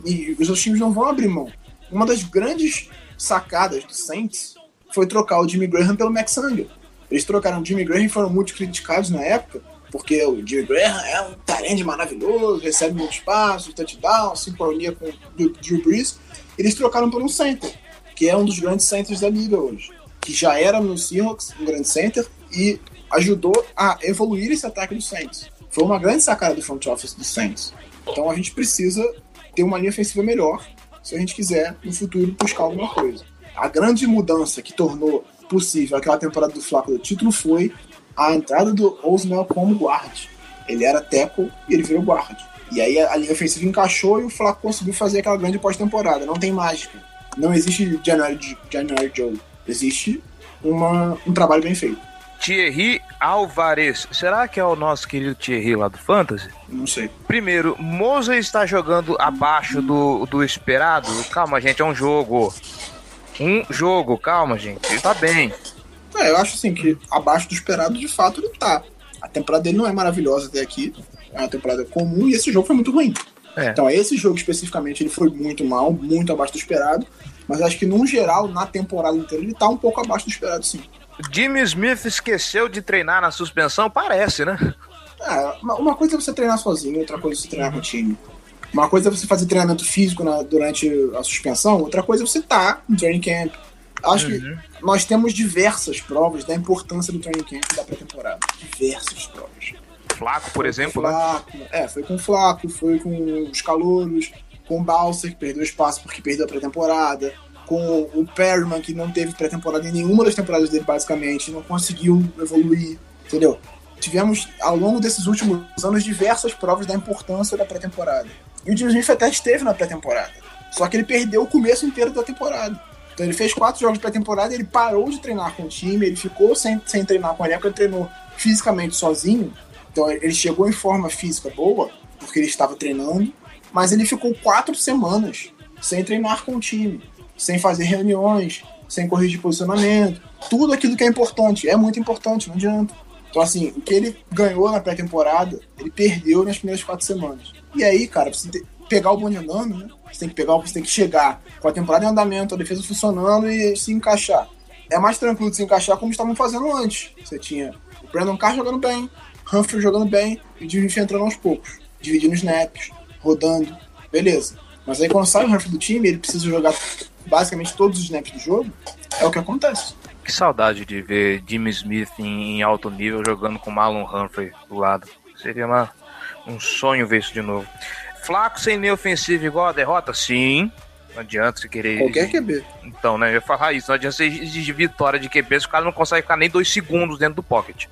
e os outros times não vão abrir mão. Uma das grandes sacadas do Saints foi trocar o Jimmy Graham pelo Max Angel. Eles trocaram o Jimmy Graham e foram muito criticados na época, porque o Jimmy Graham é um tarente maravilhoso, recebe muito espaço, touchdown, sincronia com o Drew Brees. Eles trocaram por um center, que é um dos grandes centers da liga hoje, que já era no Seahawks um grande center e ajudou a evoluir esse ataque do Saints. Foi uma grande sacada do front office do Saints. Então a gente precisa ter uma linha ofensiva melhor se a gente quiser no futuro buscar alguma coisa. A grande mudança que tornou possível aquela temporada do Flaco do título foi a entrada do Osmel como guard. Ele era tackle e ele virou guard. E aí a, linha ofensiva encaixou e o Flaco conseguiu fazer aquela grande pós-temporada. Não tem mágica. Não existe January, January Joe. Existe uma, um trabalho bem feito. Thierry Alvarez. Será que é o nosso querido Thierry lá do Fantasy? Não sei. Primeiro, Moza está jogando abaixo do, do esperado? Calma, gente, é um jogo. Um jogo, calma, gente. Ele tá bem. É, eu acho assim que abaixo do esperado, de fato, ele tá. A temporada dele não é maravilhosa até aqui. É uma temporada comum e esse jogo foi muito ruim. É. Então, esse jogo especificamente, ele foi muito mal, muito abaixo do esperado. Mas acho que, num geral, na temporada inteira, ele tá um pouco abaixo do esperado, sim. Jimmy Smith esqueceu de treinar na suspensão? Parece, né? É, uma coisa é você treinar sozinho, outra coisa é você treinar com o time. Uma coisa é você fazer treinamento físico na, durante a suspensão, outra coisa é você estar tá no training camp, Acho uhum. que nós temos diversas provas da importância do training camp da pré-temporada. Diversas provas. Flaco, por foi exemplo, né? Flaco, né? É, foi com o Flaco, foi com os calouros, com o Balser, que perdeu espaço porque perdeu a pré-temporada, com com o Perryman, que não teve pré-temporada em nenhuma das temporadas dele, basicamente, não conseguiu evoluir, entendeu? Tivemos, ao longo desses últimos anos, diversas provas da importância da pré-temporada. E o Jimmy Smith até esteve na pré-temporada. Só que ele perdeu o começo inteiro da temporada. Então ele fez quatro jogos de pré-temporada, ele parou de treinar com o time, ele ficou sem, sem treinar com ele, porque ele treinou fisicamente sozinho. Então ele chegou em forma física boa, porque ele estava treinando, mas ele ficou quatro semanas sem treinar com o time, sem fazer reuniões, sem corrigir posicionamento, tudo aquilo que é importante, é muito importante, não adianta. Então, assim, o que ele ganhou na pré-temporada, ele perdeu nas primeiras quatro semanas. E aí, cara, você tem que pegar o bonde andando, né? Você tem que pegar, você tem que chegar com a temporada em andamento, a defesa funcionando e se encaixar. É mais tranquilo de se encaixar como estavam fazendo antes. Você tinha o Brandon Carr jogando bem, Humphrey jogando bem e o Jimmy entrando aos poucos, dividindo snaps, rodando, beleza. Mas aí quando sai o Humphrey do time, ele precisa jogar basicamente todos os snaps do jogo, é o que acontece. Que saudade de ver Jimmy Smith em, em alto nível jogando com Marlon Humphrey do lado. Seria uma, um sonho ver isso de novo. Flaco sem linha ofensiva igual a derrota? Sim. Não adianta você querer. Qualquer QB. Então, né? Eu ia falar isso. Não adianta você exigir vitória de QB se o cara não consegue ficar nem dois segundos dentro do pocket.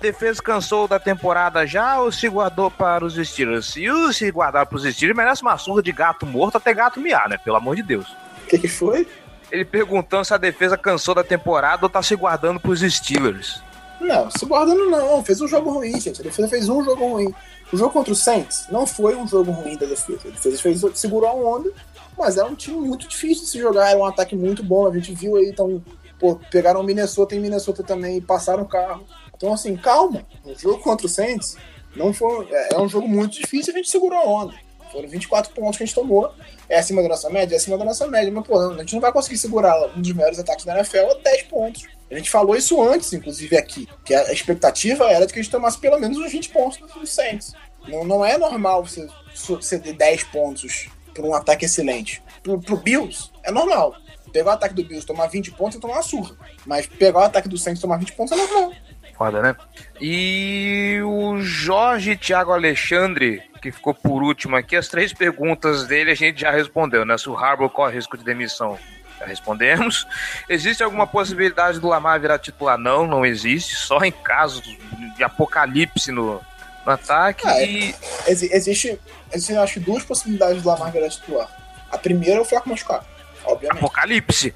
Defesa cansou da temporada já ou se guardou para os Steelers? Se o se guardar para os Steelers, merece uma surra de gato morto até gato miar, né? Pelo amor de Deus. O que, que foi? Ele perguntando se a defesa cansou da temporada ou tá se guardando para os Steelers. Não, se guardando não. Fez um jogo ruim, gente. A defesa fez um jogo ruim. O jogo contra o Saints não foi um jogo ruim da defesa. A defesa fez, segurou a onda, mas era um time muito difícil de se jogar. Era um ataque muito bom. A gente viu aí, então, pô, pegaram o Minnesota em Minnesota também e passaram o carro. Então, assim, calma. O jogo contra o Saints não foi, é, é um jogo muito difícil. A gente segurou a onda. Foram 24 pontos que a gente tomou. É acima da nossa média? É acima da nossa média. Mas, pô, a gente não vai conseguir segurar um dos melhores ataques da NFL a 10 pontos. A gente falou isso antes, inclusive, aqui. Que a expectativa era de que a gente tomasse pelo menos uns 20 pontos no Saints. Não, não é normal você, ter 10 pontos por um ataque excelente. Pro, pro Bills, é normal. Pegar o ataque do Bills tomar 20 pontos é tomar uma surra. Mas pegar o ataque do Saints tomar 20 pontos é normal. Foda, né? E o Jorge Thiago Alexandre, que ficou por último aqui, as três perguntas dele a gente já respondeu, né? Se o Harbour corre risco de demissão, já respondemos. Existe alguma possibilidade do Lamar virar titular? Não, não existe. Só em casos de apocalipse no, no ataque. Ah, e... Ex existe, existe, acho que, duas possibilidades do Lamar virar titular. A primeira é o Flaco machucado, obviamente. Apocalipse.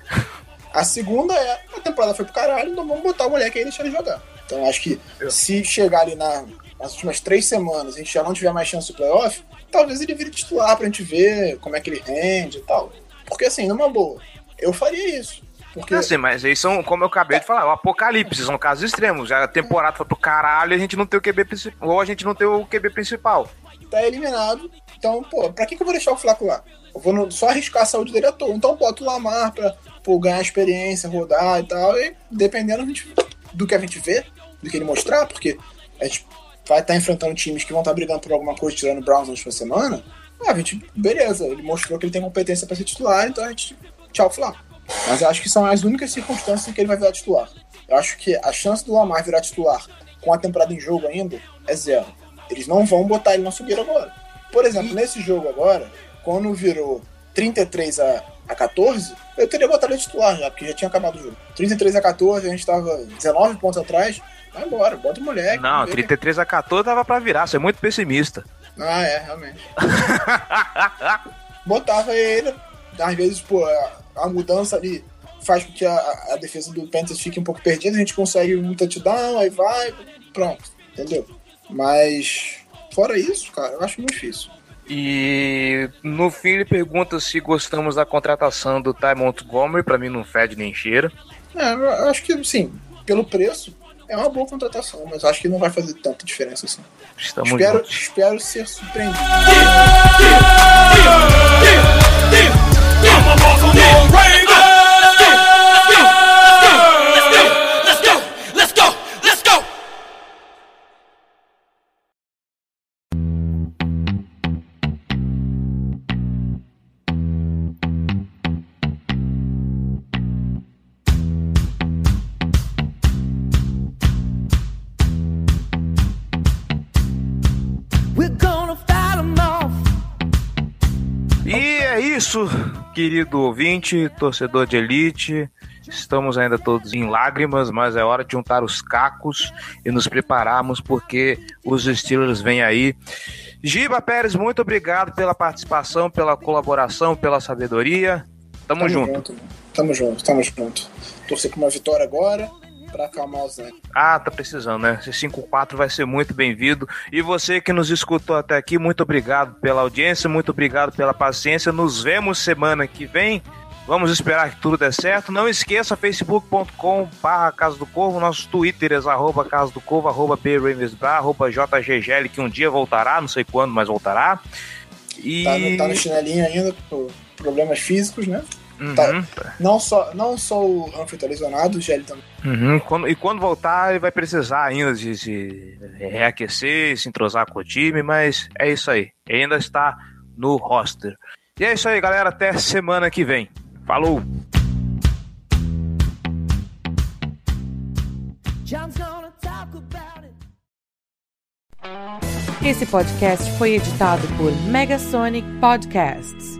A segunda é a temporada foi pro caralho, então vamos botar o moleque aí e deixar ele jogar. Então acho que se chegar ali na, nas últimas três semanas a gente já não tiver mais chance de playoff, talvez ele vire titular pra gente ver como é que ele rende e tal. Porque assim, numa boa, eu faria isso. Porque... Assim, mas aí são, como eu acabei de falar, o apocalipse, são casos extremos. Já a temporada foi pro caralho e a gente não tem o QB principal. Ou a gente não tem o QB principal. Tá eliminado. Então, pô, pra que, que eu vou deixar o Flaco lá? Eu vou no, só arriscar a saúde dele à toa. Então bota o Lamar pra pô, ganhar experiência, rodar e tal. E dependendo gente, do que a gente vê, do que ele mostrar, porque a gente vai estar tá enfrentando times que vão estar tá brigando por alguma coisa, tirando o Browns na última semana. Ah, a gente, beleza, ele mostrou que ele tem competência para ser titular, então a gente, tchau, Flaco. Mas eu acho que são as únicas circunstâncias em que ele vai virar titular. Eu acho que a chance do Lamar virar titular com a temporada em jogo ainda é zero. Eles não vão botar ele na fogueira agora. Por exemplo, nesse jogo agora, quando virou 33 a, a 14, eu teria botado ele titular já, porque já tinha acabado o jogo. 33 a 14, a gente tava 19 pontos atrás. Vai embora, bota o moleque. Não, 33 a 14 dava pra virar, você é muito pessimista. Ah, é, realmente. (laughs) Botava ele, às vezes, pô, a mudança ali faz com que a, a defesa do Panthers fique um pouco perdida, a gente consegue um touchdown, aí vai, pronto, entendeu? Mas, fora isso, cara, eu acho muito difícil. E no fim ele pergunta se gostamos da contratação do Ty Montgomery, pra mim não fede nem cheira. É, eu acho que, sim, pelo preço, é uma boa contratação, mas acho que não vai fazer tanta diferença assim. Estamos espero, juntos. espero ser surpreendido. Isso, querido ouvinte, torcedor de elite. Estamos ainda todos em lágrimas, mas é hora de juntar os cacos e nos prepararmos porque os Steelers vêm aí. Giba Pérez, muito obrigado pela participação, pela colaboração, pela sabedoria. Tamo, Tamo junto. junto. Tamo junto, tamo junto. Torcer por uma vitória agora pra acalmar os ânimos. Ah, tá precisando, né? Esse 5-4 vai ser muito bem-vindo. E você que nos escutou até aqui, muito obrigado pela audiência, muito obrigado pela paciência. Nos vemos semana que vem. Vamos esperar que tudo dê certo. Não esqueça, facebook.com barra Casa do Corvo, nossos twitters, arroba Casa do Corvo, arroba BRamesBra, arroba JGGL, que um dia voltará, não sei quando, mas voltará. E... Tá, no, tá no chinelinho ainda por problemas físicos, né? Uhum. Tá. Não, só, não só o Humphrey tá lesionado, o Gelli também. Uhum. Quando- e quando voltar, ele vai precisar ainda de se reaquecer, se entrosar com o time, mas é isso aí. Ele ainda está no roster. E é isso aí, galera. Até semana que vem. Falou! Esse podcast foi editado por Megasonic Podcasts.